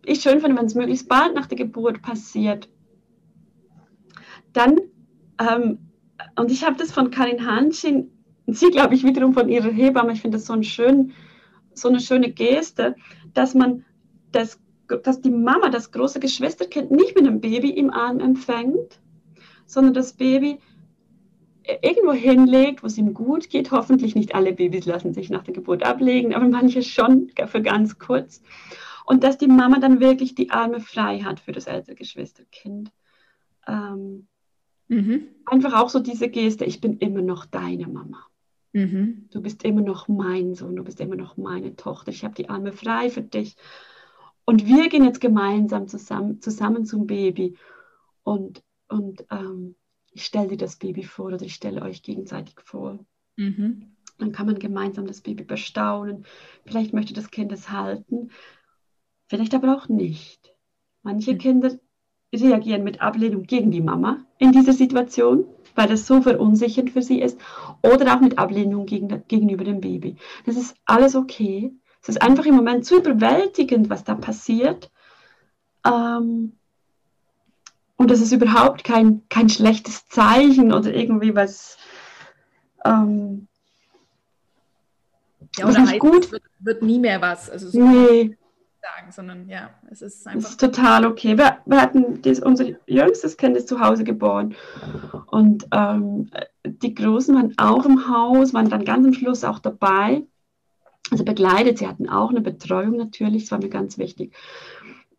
ich schön finde, wenn es möglichst bald nach der Geburt passiert, dann, ähm, und ich habe das von Karin Hanschin, sie glaube ich wiederum von ihrer Hebamme, ich finde das so, ein schön, so eine schöne Geste, dass man das, dass die Mama das große Geschwisterkind nicht mit einem Baby im Arm empfängt, sondern das Baby irgendwo hinlegt, wo es ihm gut geht. Hoffentlich nicht alle Babys lassen sich nach der Geburt ablegen, aber manche schon für ganz kurz. Und dass die Mama dann wirklich die Arme frei hat für das ältere Geschwisterkind. Ähm, mhm. Einfach auch so diese Geste, ich bin immer noch deine Mama. Mhm. Du bist immer noch mein Sohn, du bist immer noch meine Tochter. Ich habe die Arme frei für dich. Und wir gehen jetzt gemeinsam zusammen, zusammen zum Baby. Und, und ähm, ich stelle dir das Baby vor oder ich stelle euch gegenseitig vor. Mhm. Dann kann man gemeinsam das Baby bestaunen. Vielleicht möchte das Kind es halten, vielleicht aber auch nicht. Manche mhm. Kinder reagieren mit Ablehnung gegen die Mama in dieser Situation, weil das so verunsichernd für sie ist, oder auch mit Ablehnung gegen, gegenüber dem Baby. Das ist alles okay. Es ist einfach im Moment zu überwältigend, was da passiert. Ähm, und das ist überhaupt kein, kein schlechtes Zeichen oder irgendwie was. Ähm, ja, oder heißt, gut. Wird, wird, nie mehr was. Also so nee. Sagen, sondern ja, es ist einfach. Es ist total okay. Wir, wir hatten das, unser jüngstes Kind ist zu Hause geboren und ähm, die Großen waren auch im Haus, waren dann ganz am Schluss auch dabei. Also begleitet, sie hatten auch eine Betreuung natürlich, das war mir ganz wichtig.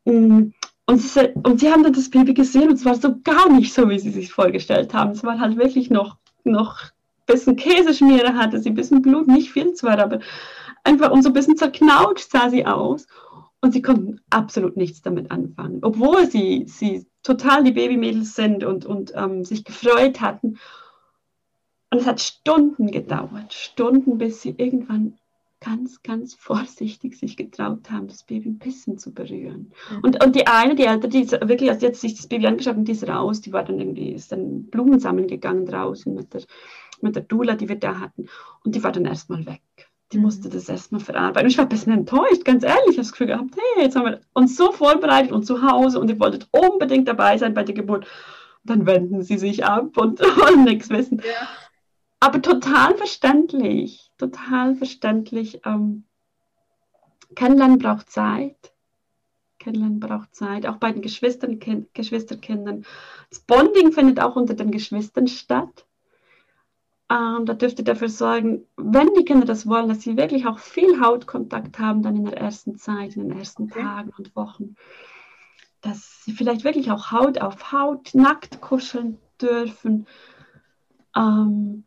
Mm, und sie, und sie haben dann das Baby gesehen und es war so gar nicht so, wie sie sich vorgestellt haben. Es war halt wirklich noch, noch ein bisschen Käseschmiere hatte sie, ein bisschen Blut, nicht viel zwar, aber einfach und so ein bisschen zerknautscht sah sie aus. Und sie konnten absolut nichts damit anfangen, obwohl sie, sie total die Babymädels sind und, und ähm, sich gefreut hatten. Und es hat Stunden gedauert, Stunden, bis sie irgendwann ganz, ganz vorsichtig sich getraut haben, das Baby ein bisschen zu berühren. Mhm. Und, und die eine, die Ältere, die ist wirklich, als jetzt sich das Baby angeschaut und die ist raus, die war dann irgendwie, ist dann Blumen sammeln gegangen draußen mit der, mit der Dula, die wir da hatten. Und die war dann erstmal weg. Die mhm. musste das erstmal verarbeiten. Und ich war ein bisschen enttäuscht, ganz ehrlich. Ich habe das Gefühl gehabt, hey, jetzt haben wir uns so vorbereitet und zu Hause und ihr wolltet unbedingt dabei sein bei der Geburt. Und dann wenden sie sich ab und wollen nichts wissen. Ja. Aber total verständlich total verständlich. Ähm, Kennenlernen braucht Zeit. Kennenlernen braucht Zeit, auch bei den Geschwistern, kind, Geschwisterkindern. Das Bonding findet auch unter den Geschwistern statt. Ähm, da dürft ihr dafür sorgen, wenn die Kinder das wollen, dass sie wirklich auch viel Hautkontakt haben, dann in der ersten Zeit, in den ersten okay. Tagen und Wochen. Dass sie vielleicht wirklich auch Haut auf Haut nackt kuscheln dürfen. Ähm,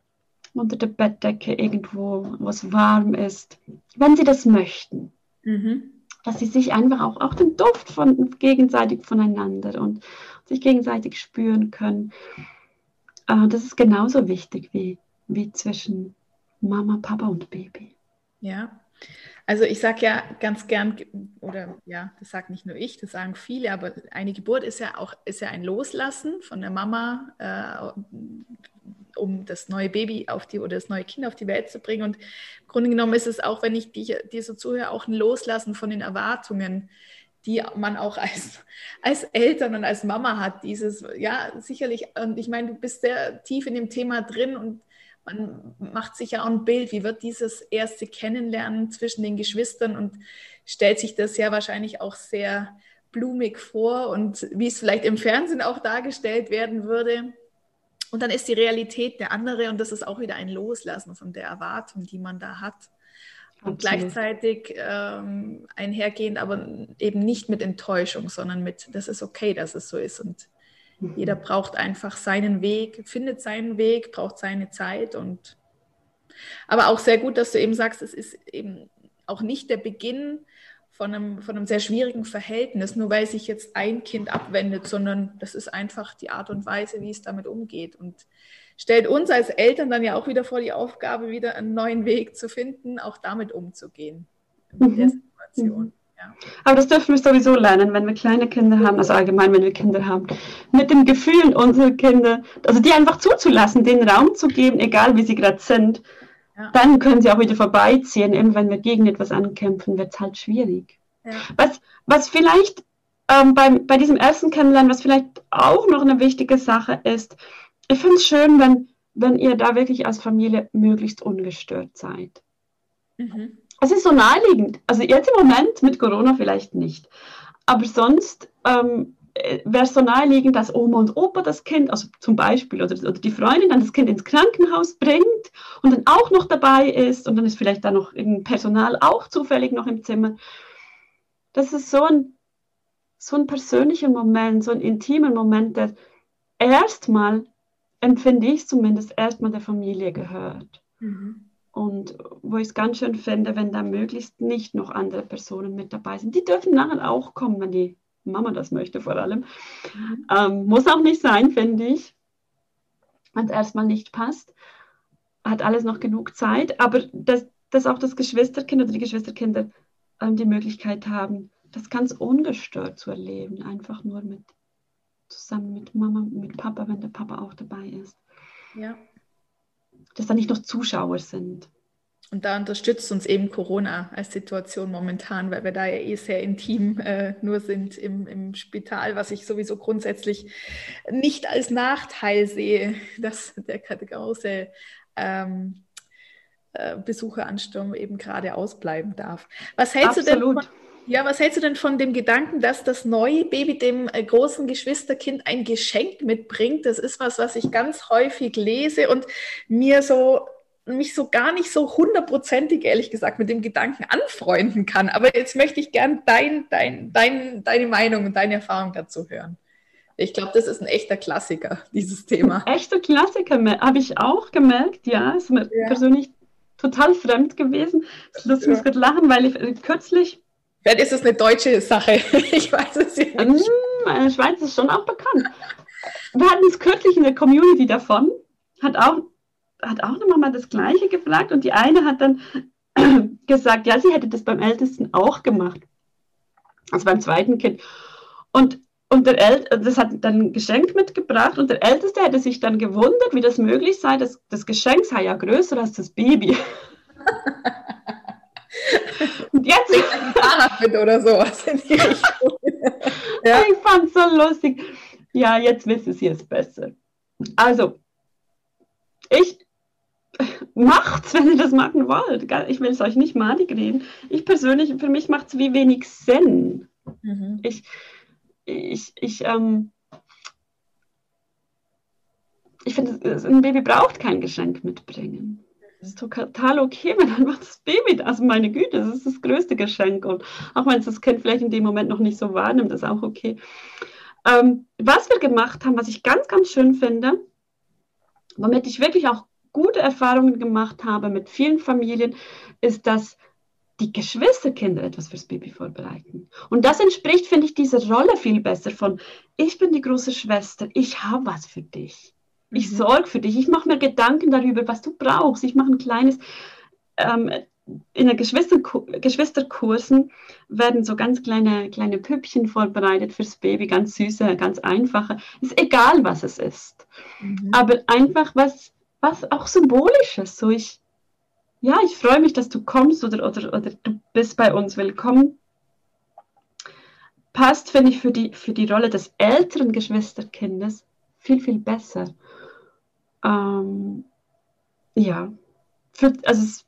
unter der Bettdecke irgendwo, wo es warm ist, wenn sie das möchten. Mhm. Dass sie sich einfach auch, auch den Duft von gegenseitig voneinander und sich gegenseitig spüren können. Äh, das ist genauso wichtig wie, wie zwischen Mama, Papa und Baby. Ja. Also ich sage ja ganz gern, oder ja, das sagt nicht nur ich, das sagen viele, aber eine Geburt ist ja auch ist ja ein Loslassen von der Mama, äh, um das neue Baby auf die oder das neue Kind auf die Welt zu bringen. Und im Grunde genommen ist es auch, wenn ich dir, so zuhöre, auch ein Loslassen von den Erwartungen, die man auch als, als Eltern und als Mama hat. Dieses, ja, sicherlich, und ich meine, du bist sehr tief in dem Thema drin und man macht sich ja auch ein Bild, wie wird dieses erste Kennenlernen zwischen den Geschwistern und stellt sich das ja wahrscheinlich auch sehr blumig vor und wie es vielleicht im Fernsehen auch dargestellt werden würde. Und dann ist die Realität der andere und das ist auch wieder ein Loslassen von der Erwartung, die man da hat. Und gleichzeitig ähm, einhergehend, aber eben nicht mit Enttäuschung, sondern mit, das ist okay, dass es so ist. Und. Jeder braucht einfach seinen Weg, findet seinen Weg, braucht seine Zeit. Und aber auch sehr gut, dass du eben sagst, es ist eben auch nicht der Beginn von einem, von einem sehr schwierigen Verhältnis, nur weil sich jetzt ein Kind abwendet, sondern das ist einfach die Art und Weise, wie es damit umgeht. Und stellt uns als Eltern dann ja auch wieder vor die Aufgabe, wieder einen neuen Weg zu finden, auch damit umzugehen. Mit der mhm. Situation. Aber das dürfen wir sowieso lernen, wenn wir kleine Kinder haben, also allgemein, wenn wir Kinder haben, mit den Gefühlen unserer Kinder, also die einfach zuzulassen, den Raum zu geben, egal wie sie gerade sind. Ja. Dann können sie auch wieder vorbeiziehen. Eben wenn wir gegen etwas ankämpfen, wird es halt schwierig. Ja. Was, was vielleicht ähm, beim, bei diesem ersten Kennenlernen, was vielleicht auch noch eine wichtige Sache ist, ich finde es schön, wenn, wenn ihr da wirklich als Familie möglichst ungestört seid. Mhm. Es ist so naheliegend. Also jetzt im Moment mit Corona vielleicht nicht. Aber sonst ähm, wäre es so naheliegend, dass Oma und Opa das Kind, also zum Beispiel, oder, oder die Freundin dann das Kind ins Krankenhaus bringt und dann auch noch dabei ist und dann ist vielleicht da noch irgendein Personal auch zufällig noch im Zimmer. Das ist so ein, so ein persönlicher Moment, so ein intimer Moment, der erstmal empfinde ich zumindest, erstmal der Familie gehört. Mhm. Und wo ich es ganz schön finde, wenn da möglichst nicht noch andere Personen mit dabei sind. Die dürfen nachher auch kommen, wenn die Mama das möchte vor allem. Ähm, muss auch nicht sein, finde ich. Wenn es erstmal nicht passt, hat alles noch genug Zeit. Aber dass, dass auch das Geschwisterkind oder die Geschwisterkinder ähm, die Möglichkeit haben, das ganz ungestört zu erleben. Einfach nur mit zusammen mit Mama, mit Papa, wenn der Papa auch dabei ist. Ja. Dass da nicht noch Zuschauer sind. Und da unterstützt uns eben Corona als Situation momentan, weil wir da ja eh sehr intim äh, nur sind im, im Spital, was ich sowieso grundsätzlich nicht als Nachteil sehe, dass der große ähm, äh, Besucheransturm eben gerade ausbleiben darf. Was hältst Absolut. du denn? Ja, was hältst du denn von dem Gedanken, dass das neue Baby dem äh, großen Geschwisterkind ein Geschenk mitbringt? Das ist was, was ich ganz häufig lese und mir so mich so gar nicht so hundertprozentig, ehrlich gesagt, mit dem Gedanken anfreunden kann. Aber jetzt möchte ich gern dein, dein, dein, deine Meinung und deine Erfahrung dazu hören. Ich glaube, das ist ein echter Klassiker, dieses Thema. Echter Klassiker, habe ich auch gemerkt, ja. Ist mir ja. persönlich total fremd gewesen. Das lässt mich ja. lachen, weil ich äh, kürzlich Vielleicht ist es eine deutsche Sache. Ich weiß es ja nicht. In der Schweiz ist schon auch bekannt. Wir hatten es kürzlich in der Community davon, hat auch, hat auch eine Mama das Gleiche gefragt und die eine hat dann gesagt, ja, sie hätte das beim Ältesten auch gemacht. Also beim zweiten Kind. Und, und der El das hat dann ein Geschenk mitgebracht und der Älteste hätte sich dann gewundert, wie das möglich sei. dass das Geschenk sei ja größer als das Baby. Und jetzt mit oder sowas in die Richtung. ja. Ich fand es so lustig. Ja, jetzt wissen Sie es besser. Also, ich macht's, wenn ihr das machen wollt. Ich will es euch nicht malig reden. Ich persönlich, für mich macht es wie wenig Sinn. Mhm. Ich, ich, ich, ähm, ich finde, ein Baby braucht kein Geschenk mitbringen. Das ist total okay, wenn dann macht das Baby das. Also meine Güte, das ist das größte Geschenk. Und auch wenn es das Kind vielleicht in dem Moment noch nicht so wahrnimmt, ist auch okay. Ähm, was wir gemacht haben, was ich ganz, ganz schön finde, womit ich wirklich auch gute Erfahrungen gemacht habe mit vielen Familien, ist, dass die Geschwisterkinder etwas fürs Baby vorbereiten. Und das entspricht, finde ich, dieser Rolle viel besser von, ich bin die große Schwester, ich habe was für dich. Ich mhm. sorge für dich. Ich mache mir Gedanken darüber, was du brauchst. Ich mache ein kleines, ähm, in den Geschwister, Geschwisterkursen werden so ganz kleine, kleine Püppchen vorbereitet fürs Baby, ganz süße, ganz einfache. Ist egal, was es ist. Mhm. Aber einfach was, was auch symbolisches. So ich, ja, ich freue mich, dass du kommst oder, oder, oder du bist bei uns willkommen. Passt, finde ich, für die, für die Rolle des älteren Geschwisterkindes viel, viel besser. Ähm, ja, für, also es,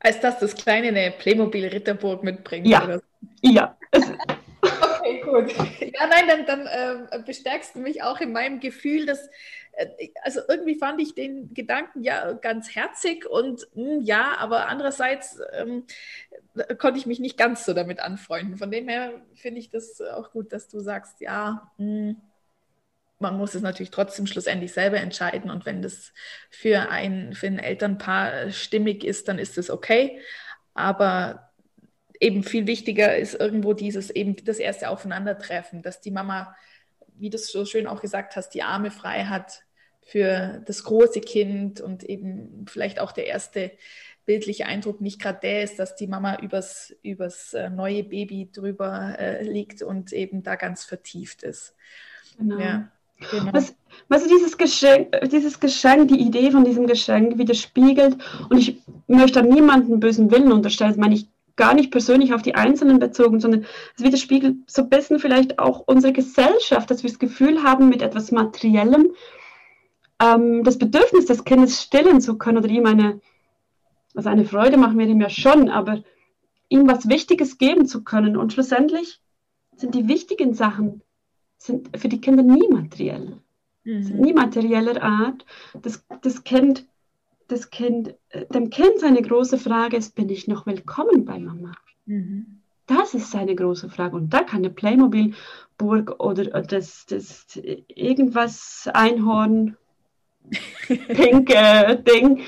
als dass das kleine eine Playmobil Ritterburg mitbringt. Ja, oder? ja. okay, gut. Ja, nein, dann, dann äh, bestärkst du mich auch in meinem Gefühl, dass, äh, also irgendwie fand ich den Gedanken ja ganz herzig und mh, hm, ja, aber andererseits ähm, konnte ich mich nicht ganz so damit anfreunden. Von dem her finde ich das auch gut, dass du sagst, ja, mh, hm, man muss es natürlich trotzdem schlussendlich selber entscheiden. Und wenn das für ein, für ein Elternpaar stimmig ist, dann ist es okay. Aber eben viel wichtiger ist irgendwo dieses eben das erste Aufeinandertreffen, dass die Mama, wie du es so schön auch gesagt hast, die Arme frei hat für das große Kind und eben vielleicht auch der erste bildliche Eindruck nicht gerade der ist, dass die Mama übers, übers äh, neue Baby drüber äh, liegt und eben da ganz vertieft ist. Genau. Ja. Genau. Was, was dieses Geschenk, dieses Geschenk, die Idee von diesem Geschenk widerspiegelt, und ich möchte niemanden bösen Willen unterstellen, das meine ich gar nicht persönlich auf die Einzelnen bezogen, sondern es widerspiegelt so ein bisschen vielleicht auch unsere Gesellschaft, dass wir das Gefühl haben, mit etwas Materiellem ähm, das Bedürfnis des Kindes stillen zu können oder ihm eine, also eine Freude machen wir ihm ja schon, aber ihm was Wichtiges geben zu können. Und schlussendlich sind die wichtigen Sachen sind für die Kinder nie materiell. Mhm. Sind nie materieller Art. Das, das Kind, das kind, dem Kind seine große Frage ist, bin ich noch willkommen bei Mama? Mhm. Das ist seine große Frage. Und da kann eine Playmobil-Burg oder das, das irgendwas Einhorn, pinke Ding,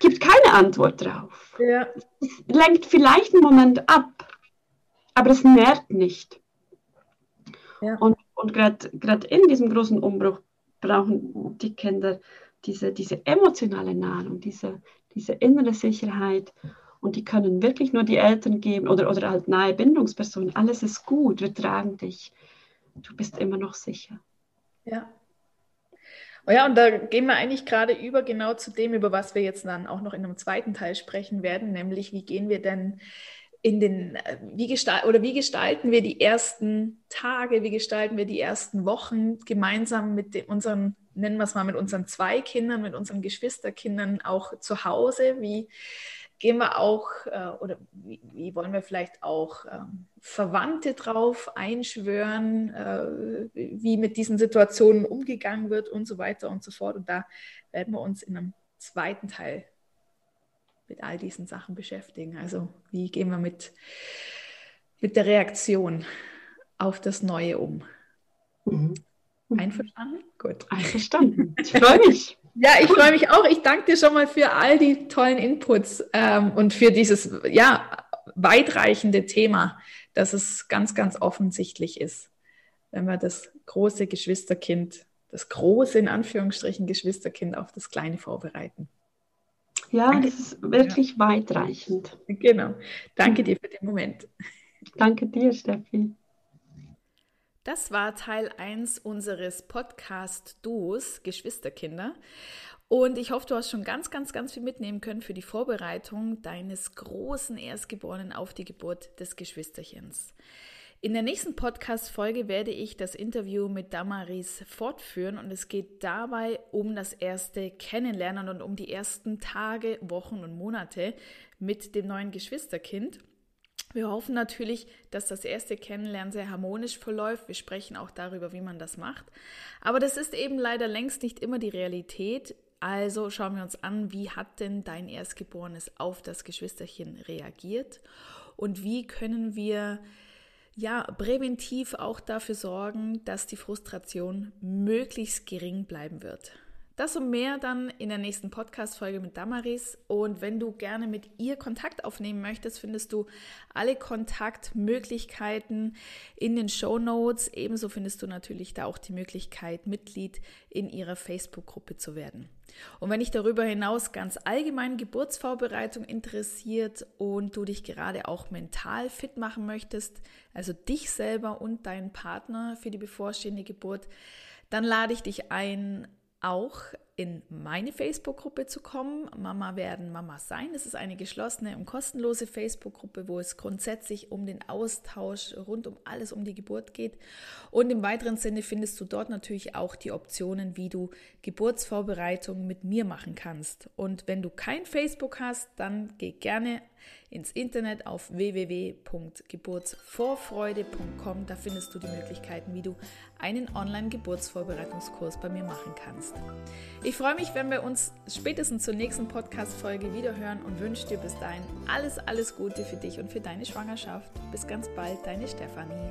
gibt keine Antwort drauf. Ja. Es lenkt vielleicht einen Moment ab, aber es nährt nicht. Ja. Und, und gerade in diesem großen Umbruch brauchen die Kinder diese, diese emotionale Nahrung, diese, diese innere Sicherheit. Und die können wirklich nur die Eltern geben oder, oder halt nahe Bindungspersonen. Alles ist gut, wir tragen dich. Du bist immer noch sicher. Ja. Oh ja, und da gehen wir eigentlich gerade über genau zu dem, über was wir jetzt dann auch noch in einem zweiten Teil sprechen werden, nämlich wie gehen wir denn in den, äh, wie gestalten oder wie gestalten wir die ersten Tage, wie gestalten wir die ersten Wochen gemeinsam mit unseren, nennen wir es mal, mit unseren zwei Kindern, mit unseren Geschwisterkindern auch zu Hause? Wie gehen wir auch äh, oder wie, wie, wollen wir vielleicht auch äh, Verwandte drauf einschwören, äh, wie mit diesen Situationen umgegangen wird und so weiter und so fort. Und da werden wir uns in einem zweiten Teil mit all diesen Sachen beschäftigen. Also wie gehen wir mit, mit der Reaktion auf das Neue um? Mhm. Einverstanden? Gut. Einverstanden. Ich freue mich. Ja, ich freue mich auch. Ich danke dir schon mal für all die tollen Inputs ähm, und für dieses ja, weitreichende Thema, dass es ganz, ganz offensichtlich ist, wenn wir das große Geschwisterkind, das große in Anführungsstrichen Geschwisterkind auf das kleine vorbereiten. Ja, Danke. das ist wirklich ja. weitreichend. Genau. Danke dir für den Moment. Danke dir, Steffi. Das war Teil 1 unseres Podcast-Duos Geschwisterkinder. Und ich hoffe, du hast schon ganz, ganz, ganz viel mitnehmen können für die Vorbereitung deines großen Erstgeborenen auf die Geburt des Geschwisterchens. In der nächsten Podcast-Folge werde ich das Interview mit Damaris fortführen und es geht dabei um das erste Kennenlernen und um die ersten Tage, Wochen und Monate mit dem neuen Geschwisterkind. Wir hoffen natürlich, dass das erste Kennenlernen sehr harmonisch verläuft. Wir sprechen auch darüber, wie man das macht. Aber das ist eben leider längst nicht immer die Realität. Also schauen wir uns an, wie hat denn dein Erstgeborenes auf das Geschwisterchen reagiert und wie können wir ja, präventiv auch dafür sorgen, dass die Frustration möglichst gering bleiben wird. Das und mehr dann in der nächsten Podcast-Folge mit Damaris. Und wenn du gerne mit ihr Kontakt aufnehmen möchtest, findest du alle Kontaktmöglichkeiten in den Show Notes. Ebenso findest du natürlich da auch die Möglichkeit, Mitglied in ihrer Facebook-Gruppe zu werden. Und wenn dich darüber hinaus ganz allgemein Geburtsvorbereitung interessiert und du dich gerade auch mental fit machen möchtest, also dich selber und deinen Partner für die bevorstehende Geburt, dann lade ich dich ein, auch in meine Facebook-Gruppe zu kommen. Mama werden Mama sein. Es ist eine geschlossene und kostenlose Facebook-Gruppe, wo es grundsätzlich um den Austausch rund um alles um die Geburt geht. Und im weiteren Sinne findest du dort natürlich auch die Optionen, wie du Geburtsvorbereitungen mit mir machen kannst. Und wenn du kein Facebook hast, dann geh gerne ins Internet auf www.geburtsvorfreude.com. Da findest du die Möglichkeiten, wie du einen Online-Geburtsvorbereitungskurs bei mir machen kannst. Ich freue mich, wenn wir uns spätestens zur nächsten Podcast-Folge wiederhören und wünsche dir bis dahin alles, alles Gute für dich und für deine Schwangerschaft. Bis ganz bald, deine Stefanie.